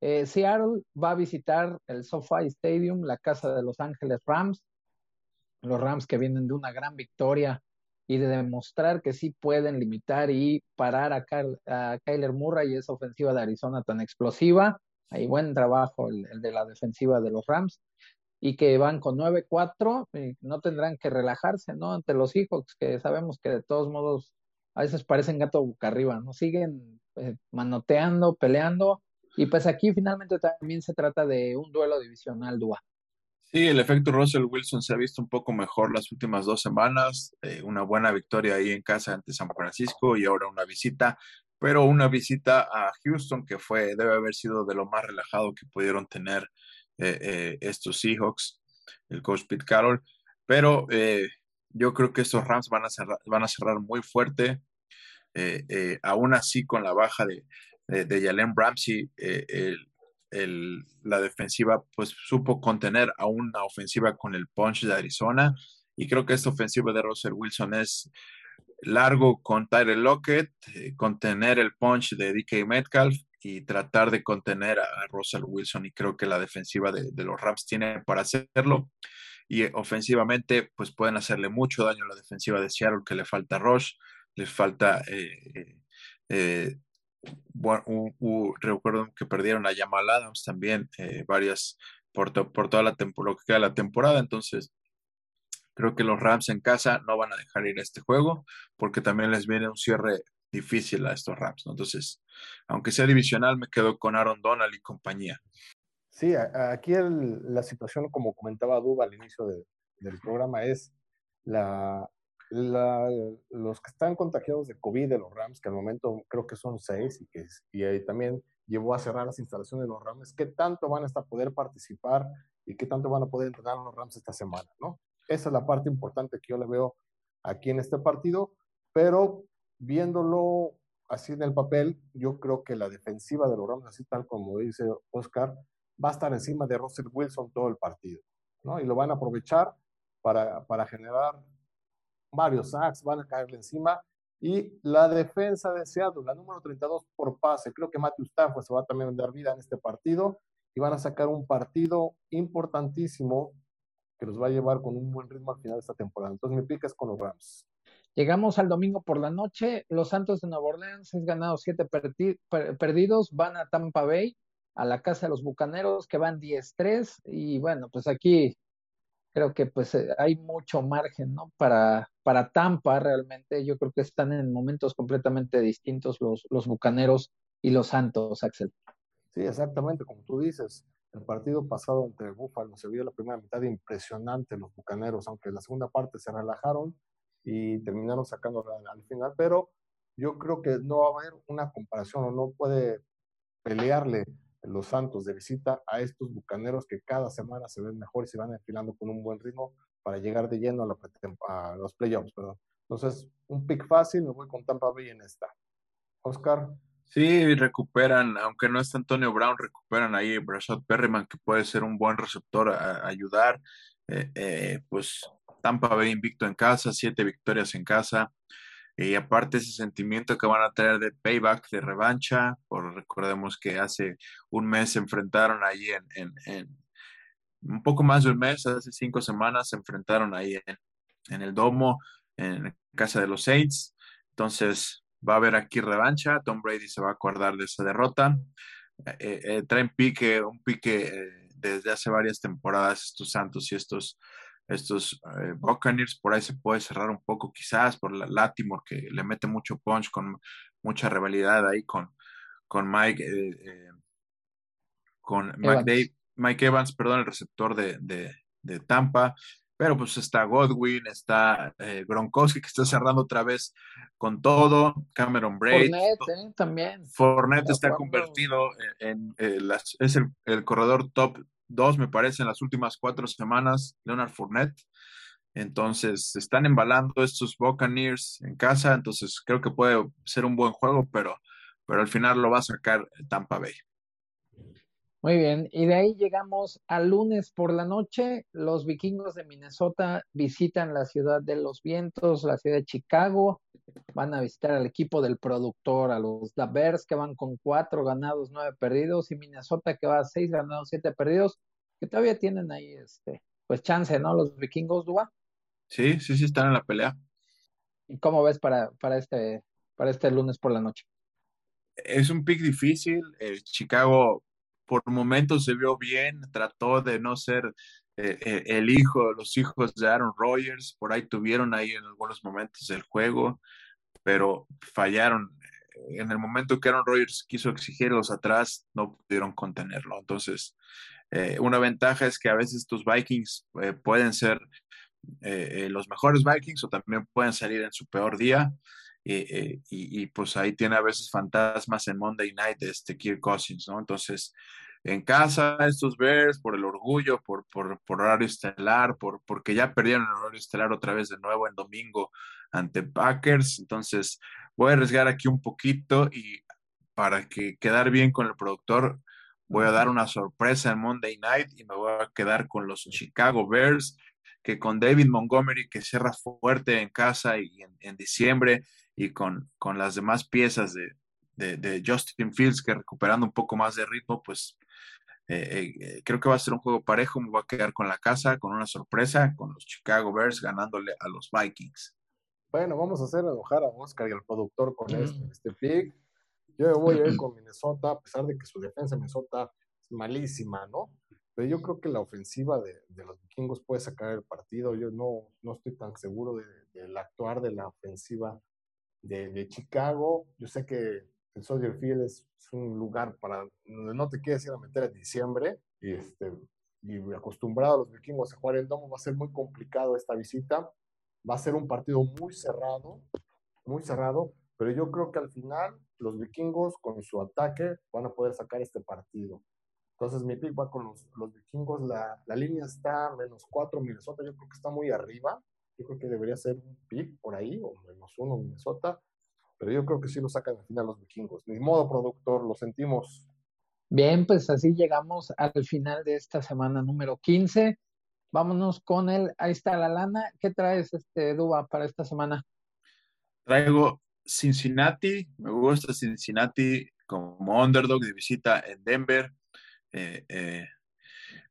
Eh, Seattle va a visitar el SoFi Stadium, la casa de Los Ángeles Rams. Los Rams que vienen de una gran victoria y de demostrar que sí pueden limitar y parar a, a Kyler Murray y esa ofensiva de Arizona tan explosiva. Hay buen trabajo el, de la defensiva de los Rams y que van con 9-4, no tendrán que relajarse, ¿no? Ante los Seahawks, que sabemos que de todos modos a veces parecen gato boca arriba, ¿no? Siguen eh, manoteando, peleando, y pues aquí finalmente también se trata de un duelo divisional, Dua. Sí, el efecto Russell Wilson se ha visto un poco mejor las últimas dos semanas, eh, una buena victoria ahí en casa ante San Francisco y ahora una visita, pero una visita a Houston que fue, debe haber sido de lo más relajado que pudieron tener eh, estos Seahawks, el coach Pete Carroll, pero yo creo que estos Rams van a cerrar, van a cerrar muy fuerte. Eh, eh, aún así, con la baja de, de, Jalen Ramsey, eh, la defensiva pues supo contener a una ofensiva con el punch de Arizona. Y creo que esta ofensiva de Russell Wilson es largo con Tyler Lockett, contener el punch de DK Metcalf y tratar de contener a, Russell Wilson. Y creo que la defensiva de, los Rams tiene para hacerlo y ofensivamente pues pueden hacerle mucho daño a la defensiva de Seattle que le falta Rush, les falta eh, eh, recuerdo que perdieron a Jamal Adams también eh, varias por, por, toda la temporada, la temporada, entonces creo que los Rams en casa no van a dejar ir este juego porque también les viene un cierre difícil a estos Rams, entonces aunque sea divisional me quedo con Aaron Donald y compañía. Sí, aquí la situación, como comentaba Duba al inicio del programa, es la, los que están contagiados de COVID de los Rams, que al momento creo que son seis y que y ahí también llevó a cerrar las instalaciones de los Rams, qué tanto van a poder participar y qué tanto van a poder entrenar los Rams esta semana, ¿no? Esa es la parte importante que yo le veo aquí en este partido, pero viéndolo así en el papel, yo creo que la defensiva de los Rams, así tal como dice Oscar, va a estar encima de Russell Wilson todo el partido, ¿no? Y lo van a aprovechar para, para generar varios sacks, van a caerle encima. Y la defensa de Seattle, la número 32 por pase, creo que Matthew Stafford se va a también dar vida en este partido y van a sacar un partido importantísimo que los va a llevar con un buen ritmo al final de esta temporada. Entonces mi pica es con los Rams. Llegamos al domingo por la noche, los Santos de Nueva Orleans, han ganado siete perdidos, van a Tampa Bay a la casa de los Bucaneros que van 10-3 y bueno, pues aquí creo que pues eh, hay mucho margen, ¿no? Para, para Tampa realmente. Yo creo que están en momentos completamente distintos los, los Bucaneros y los Santos, Axel. Sí, exactamente, como tú dices. El partido pasado entre Búfalo se vio la primera mitad impresionante los Bucaneros, aunque la segunda parte se relajaron y terminaron sacando al final, pero yo creo que no va a haber una comparación o no puede pelearle los Santos de visita a estos Bucaneros que cada semana se ven mejor y se van enfilando con un buen ritmo para llegar de lleno a, los playoffs. Entonces, un pick fácil, me voy con Tampa Bay en esta. Oscar. Sí, recuperan, aunque no está Antonio Brown, recuperan ahí Brashad Perryman, que puede ser un buen receptor a, ayudar. Eh, eh, pues Tampa Bay invicto en casa, siete victorias en casa. Y aparte ese sentimiento que van a tener de payback, de revancha, por recordemos que hace un mes se enfrentaron ahí en, en, un poco más de un mes, hace cinco semanas se enfrentaron ahí en, en el domo, en casa de los Saints. Entonces va a haber aquí revancha, Tom Brady se va a acordar de esa derrota. Eh, eh, traen pique, un pique eh, desde hace varias temporadas estos Santos y estos estos eh, Buccaneers, por ahí se puede cerrar un poco quizás por la Latimore que le mete mucho punch con mucha rivalidad ahí con, con Mike, eh, eh, con Mike, Mike, Evans, perdón, el receptor de, de, Tampa, pero pues está Godwin, está Gronkowski que está cerrando otra vez con todo, Cameron Braid. Fournette también. Fournette está convertido en, las, es el, el corredor top dos, me parece, en las últimas cuatro semanas, Leonard Fournette. Entonces, están embalando estos Buccaneers en casa, entonces creo que puede ser un buen juego, pero, pero al final lo va a sacar Tampa Bay. Muy bien, y de ahí llegamos al lunes por la noche. Los vikingos de Minnesota visitan la ciudad de los vientos, la ciudad de Chicago. Van a visitar al equipo del productor, a los Bears que van con cuatro ganados, nueve perdidos, y Minnesota que va a seis ganados, siete perdidos, que todavía tienen ahí este, pues chance, ¿no? Los vikingos, Dua. Sí, sí, sí, están en la pelea. ¿Y cómo ves para, para, este, para este lunes por la noche? Es un pick difícil. Chicago por momentos se vio bien, trató de no ser eh, eh, el hijo, los hijos de Aaron Rodgers, por ahí tuvieron ahí en algunos momentos del juego, pero fallaron. En el momento que Aaron Rodgers quiso exigirlos atrás, no pudieron contenerlo. Entonces, eh, una ventaja es que a veces tus Vikings pueden ser los mejores Vikings o también pueden salir en su peor día. Y, y, pues ahí tiene a veces fantasmas en Monday Night este Kirk Cousins, ¿no? Entonces, en casa estos Bears por el orgullo, por, por, por horario estelar, por, porque ya perdieron el horario estelar otra vez de nuevo en domingo ante Packers. Entonces voy a arriesgar aquí un poquito y para que quedar bien con el productor, voy a dar una sorpresa en Monday Night y me voy a quedar con los Chicago Bears, que con David Montgomery, que cierra fuerte en casa y en, diciembre, y con, con las demás piezas de, de, de, Justin Fields, que recuperando un poco más de ritmo, pues eh, eh, creo que va a ser un juego parejo, me voy a quedar con la casa, con una sorpresa, con los Chicago Bears ganándole a los Vikings. Bueno, vamos a hacer enojar a Oscar y al productor con este, este pick. Yo voy a ir con Minnesota, a pesar de que su defensa de Minnesota es malísima, ¿no? Pero yo creo que la ofensiva de, los vikingos puede sacar el partido. Yo no, no estoy tan seguro del actuar de la ofensiva de, de Chicago. Yo sé que el Soldier Field es, un lugar para donde no te quieres ir a meter en diciembre y, este, y acostumbrado a los vikingos a jugar el domo, va a ser muy complicado esta visita. Va a ser un partido muy cerrado, muy cerrado, pero yo creo que al final los vikingos con su ataque van a poder sacar este partido. Entonces mi pick va con los, los vikingos, la, la, línea está menos 4 Minnesota, yo creo que está muy arriba, yo creo que debería ser un pick por ahí, o menos 1 Minnesota, pero yo creo que sí lo sacan al final los vikingos. Ni modo, productor, lo sentimos. Bien, pues así llegamos al final de esta semana número 15. Vámonos con él. Ahí está la lana. ¿Qué traes, este Duba, para esta semana? Traigo Cincinnati. Me gusta Cincinnati como underdog de visita en Denver. Eh, eh,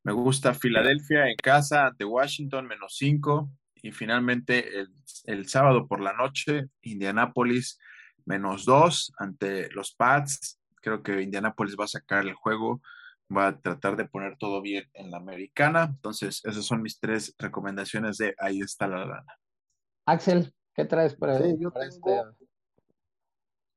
me gusta Filadelfia en casa ante Washington, menos 5. Y finalmente el, el sábado por la noche, Indianapolis menos dos ante los Pats. Creo que Indianapolis va a sacar el juego, va a tratar de poner todo bien en la americana. Entonces, esas son mis tres recomendaciones de ahí está la lana. Axel, ¿qué traes para, sí, yo tengo, este?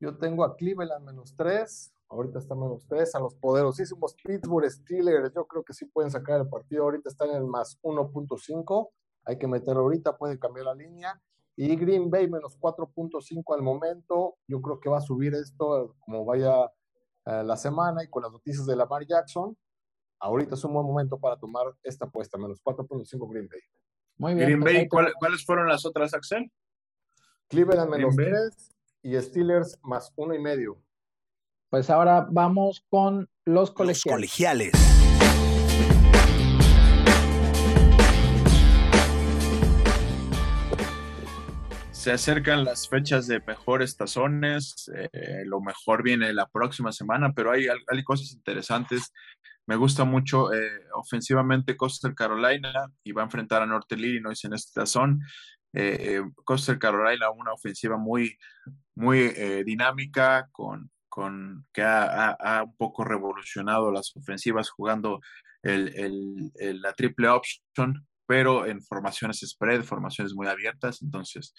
Yo tengo a Cleveland menos 3, ahorita está menos 3, a los poderosísimos Pittsburgh Steelers, yo creo que sí pueden sacar el partido, ahorita están en el más 1.5, hay que meterlo ahorita, puede cambiar la línea. Y Green Bay menos 4.5 al momento, yo creo que va a subir esto como vaya eh, la semana y con las noticias de Lamar Jackson, ahorita es un buen momento para tomar esta apuesta, menos 4.5 Green Bay. Muy bien. Green Bay, ¿cuáles fueron las otras, Axel? Cleveland menos 3 y Steelers más uno y medio. Pues ahora vamos con los colegiales. colegiales. Se acercan las fechas de mejores tazones, eh, lo mejor viene la próxima semana, pero hay, hay cosas interesantes. Me gusta mucho eh, ofensivamente Coastal Carolina y va a enfrentar a Norte Illinois en este tazón. Eh, eh, Coastal Carolina, una ofensiva muy, muy dinámica, con, con, que ha, un poco revolucionado las ofensivas jugando la triple option, pero en formaciones spread, formaciones muy abiertas. Entonces,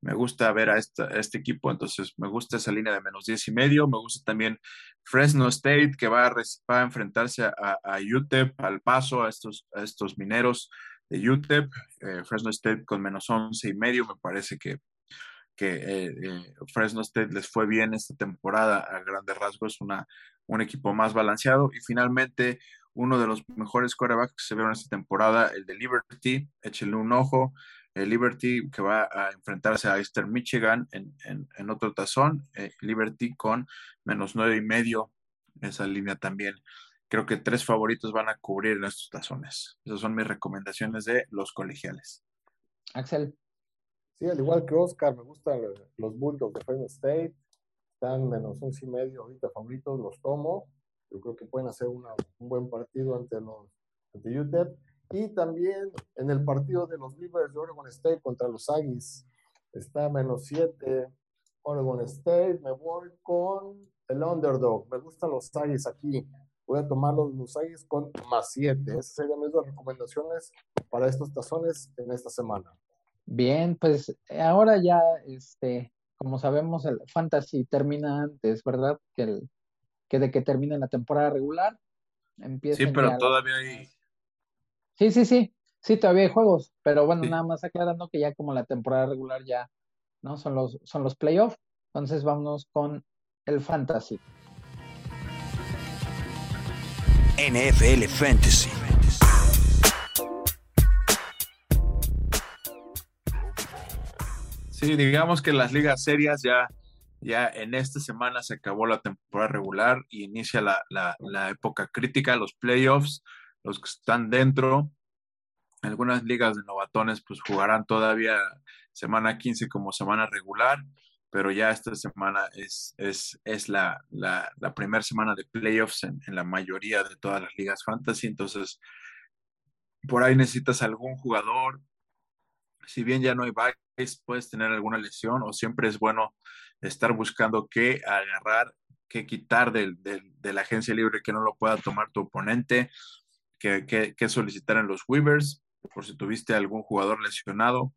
me gusta ver a, este equipo, entonces me gusta esa línea de menos 10 y medio, me gusta también Fresno State que va a, a enfrentarse a, UTEP, al paso, a estos, mineros de UTEP, eh, Fresno State con menos 11 y medio, me parece que, eh, eh, Fresno State les fue bien esta temporada, a grandes rasgos, una, un equipo más balanceado y finalmente uno de los mejores quarterbacks que se vieron esta temporada, el de Liberty, échenle un ojo, Liberty que va a enfrentarse a Eastern Michigan en, otro tazón, eh, Liberty con menos nueve y medio, esa línea también. Creo que tres favoritos van a cubrir en estos tazones. Esas son mis recomendaciones de los colegiales. Axel. Sí, al igual que Oscar, me gustan los Bulldogs de Fresno State. Están menos once y medio ahorita favoritos, los tomo. Yo creo que pueden hacer un buen partido ante los ante UTEP. Y también en el partido de los Beavers de Oregon State contra los Aggies, está menos 7. Oregon State, me voy con el underdog. Me gustan los Aggies aquí. Voy a tomar los, los Aggies con más 7. Esas serían mis dos recomendaciones para estos tazones en esta semana. Bien, pues ahora ya, este, como sabemos, el fantasy termina antes, ¿verdad? Que, el, que de que termine la temporada regular. sí, pero todavía hay Sí, sí, sí. Sí, todavía hay juegos, pero bueno, nada más aclarando que ya como la temporada regular ya, ¿no? Son los, son los playoffs. Entonces vámonos con el fantasy. NFL Fantasy. Sí, digamos que las ligas serias ya, ya en esta semana se acabó la temporada regular y inicia la, la época crítica, los playoffs los que están dentro. Algunas ligas de novatones pues jugarán todavía semana 15 como semana regular, pero ya esta semana es, es, es la, la, primera semana de playoffs en, la mayoría de todas las ligas fantasy, entonces por ahí necesitas algún jugador. Si bien ya no hay buys, puedes tener alguna lesión o siempre es bueno estar buscando qué agarrar, qué quitar de la agencia libre que no lo pueda tomar tu oponente que, solicitar en los Weavers, por si tuviste algún jugador lesionado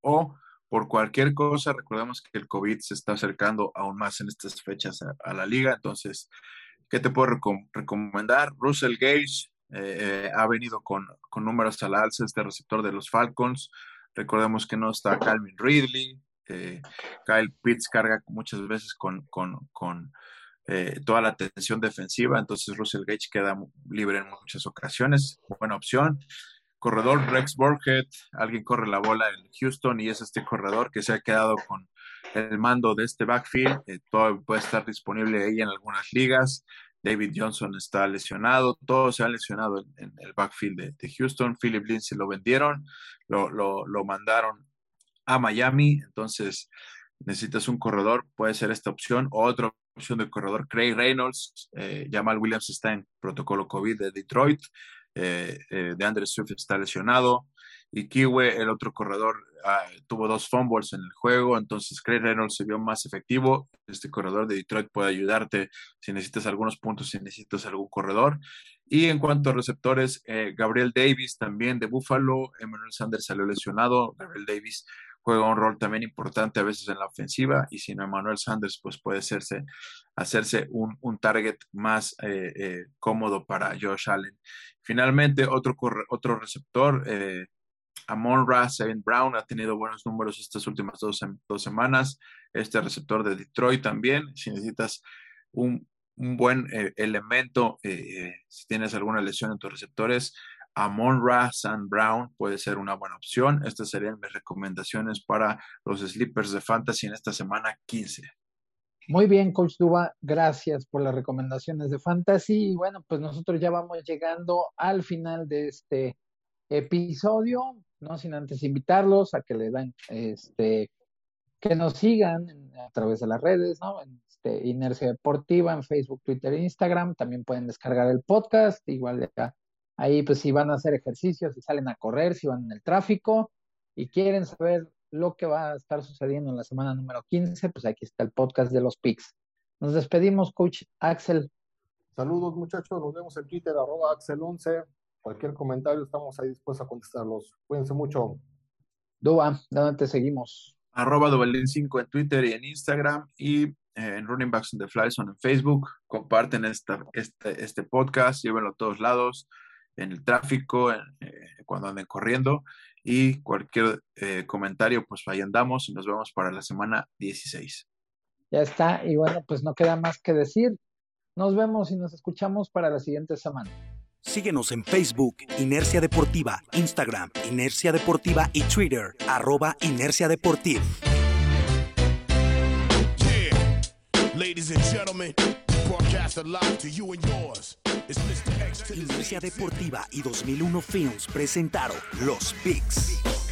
o por cualquier cosa. Recordemos que el COVID se está acercando aún más en estas fechas a, la liga. Entonces, ¿qué te puedo recomendar? Russell Gage eh, ha venido con, números a la alza, este receptor de los Falcons. Recordemos que no está Calvin Ridley. Eh, Kyle Pitts carga muchas veces con, con, con eh, toda la atención defensiva, entonces Russell Gage queda libre en muchas ocasiones, buena opción. Corredor Rex Burkhead, alguien corre la bola en Houston y es este corredor que se ha quedado con el mando de este backfield, eh, todo puede estar disponible ahí en algunas ligas. David Johnson está lesionado, todos se han lesionado en, el backfield de, Houston. Philip Lindsay lo vendieron, lo, lo mandaron a Miami, entonces necesitas un corredor, puede ser esta opción, o otra opción de corredor, Craig Reynolds, eh, Jamal Williams está en protocolo COVID de Detroit, eh, eh, de Andrew Swift está lesionado, y Kiwe, el otro corredor, ah, tuvo dos fumbles en el juego, entonces Craig Reynolds se vio más efectivo. Este corredor de Detroit puede ayudarte si necesitas algunos puntos, si necesitas algún corredor. Y en cuanto a receptores, Gabriel Davis también de Buffalo, Emmanuel Sanders salió lesionado, Gabriel Davis juega un rol también importante a veces en la ofensiva y si no Emmanuel Sanders pues puede hacerse, hacerse un, un target más eh, eh, cómodo para Josh Allen. Finalmente, otro, otro receptor, eh, Amon Ra Brown ha tenido buenos números estas últimas dos, dos, semanas. Este receptor de Detroit también, si necesitas un, un buen elemento, si tienes alguna lesión en tus receptores, Amon Ra San Brown puede ser una buena opción. Estas serían mis recomendaciones para los sleepers de fantasy en esta semana 15. Muy bien, Coach Duba, gracias por las recomendaciones de fantasy. Y bueno, pues nosotros ya vamos llegando al final de este episodio, no sin antes invitarlos a que le dan, este, que nos sigan a través de las redes, ¿no? Este, Inercia Deportiva, en Facebook, Twitter e Instagram. También pueden descargar el podcast, igual ya Ahí pues si van a hacer ejercicios, si salen a correr, si van en el tráfico y quieren saber lo que va a estar sucediendo en la semana número 15, pues aquí está el podcast de los PICs. Nos despedimos, coach Axel. Saludos muchachos, nos vemos en Twitter, arroba Axel11. Cualquier comentario, estamos ahí dispuestos a contestarlos. Cuídense mucho. Duba, ¿dónde te seguimos? Arroba 5 en Twitter y en Instagram y eh, en Running Backs in the Fly Zone en Facebook. Comparten esta, este, este podcast, llévenlo a todos lados en el tráfico, eh, cuando anden corriendo y cualquier eh, comentario, pues ahí andamos y nos vemos para la semana 16. Ya está, y bueno, pues no queda más que decir. Nos vemos y nos escuchamos para la siguiente semana. Síguenos en Facebook, Inercia Deportiva, Instagram, Inercia Deportiva y Twitter, arroba Inercia Deportiva. Ladies and gentlemen, Inercia Deportiva y 2001 Films presentaron Los Picks.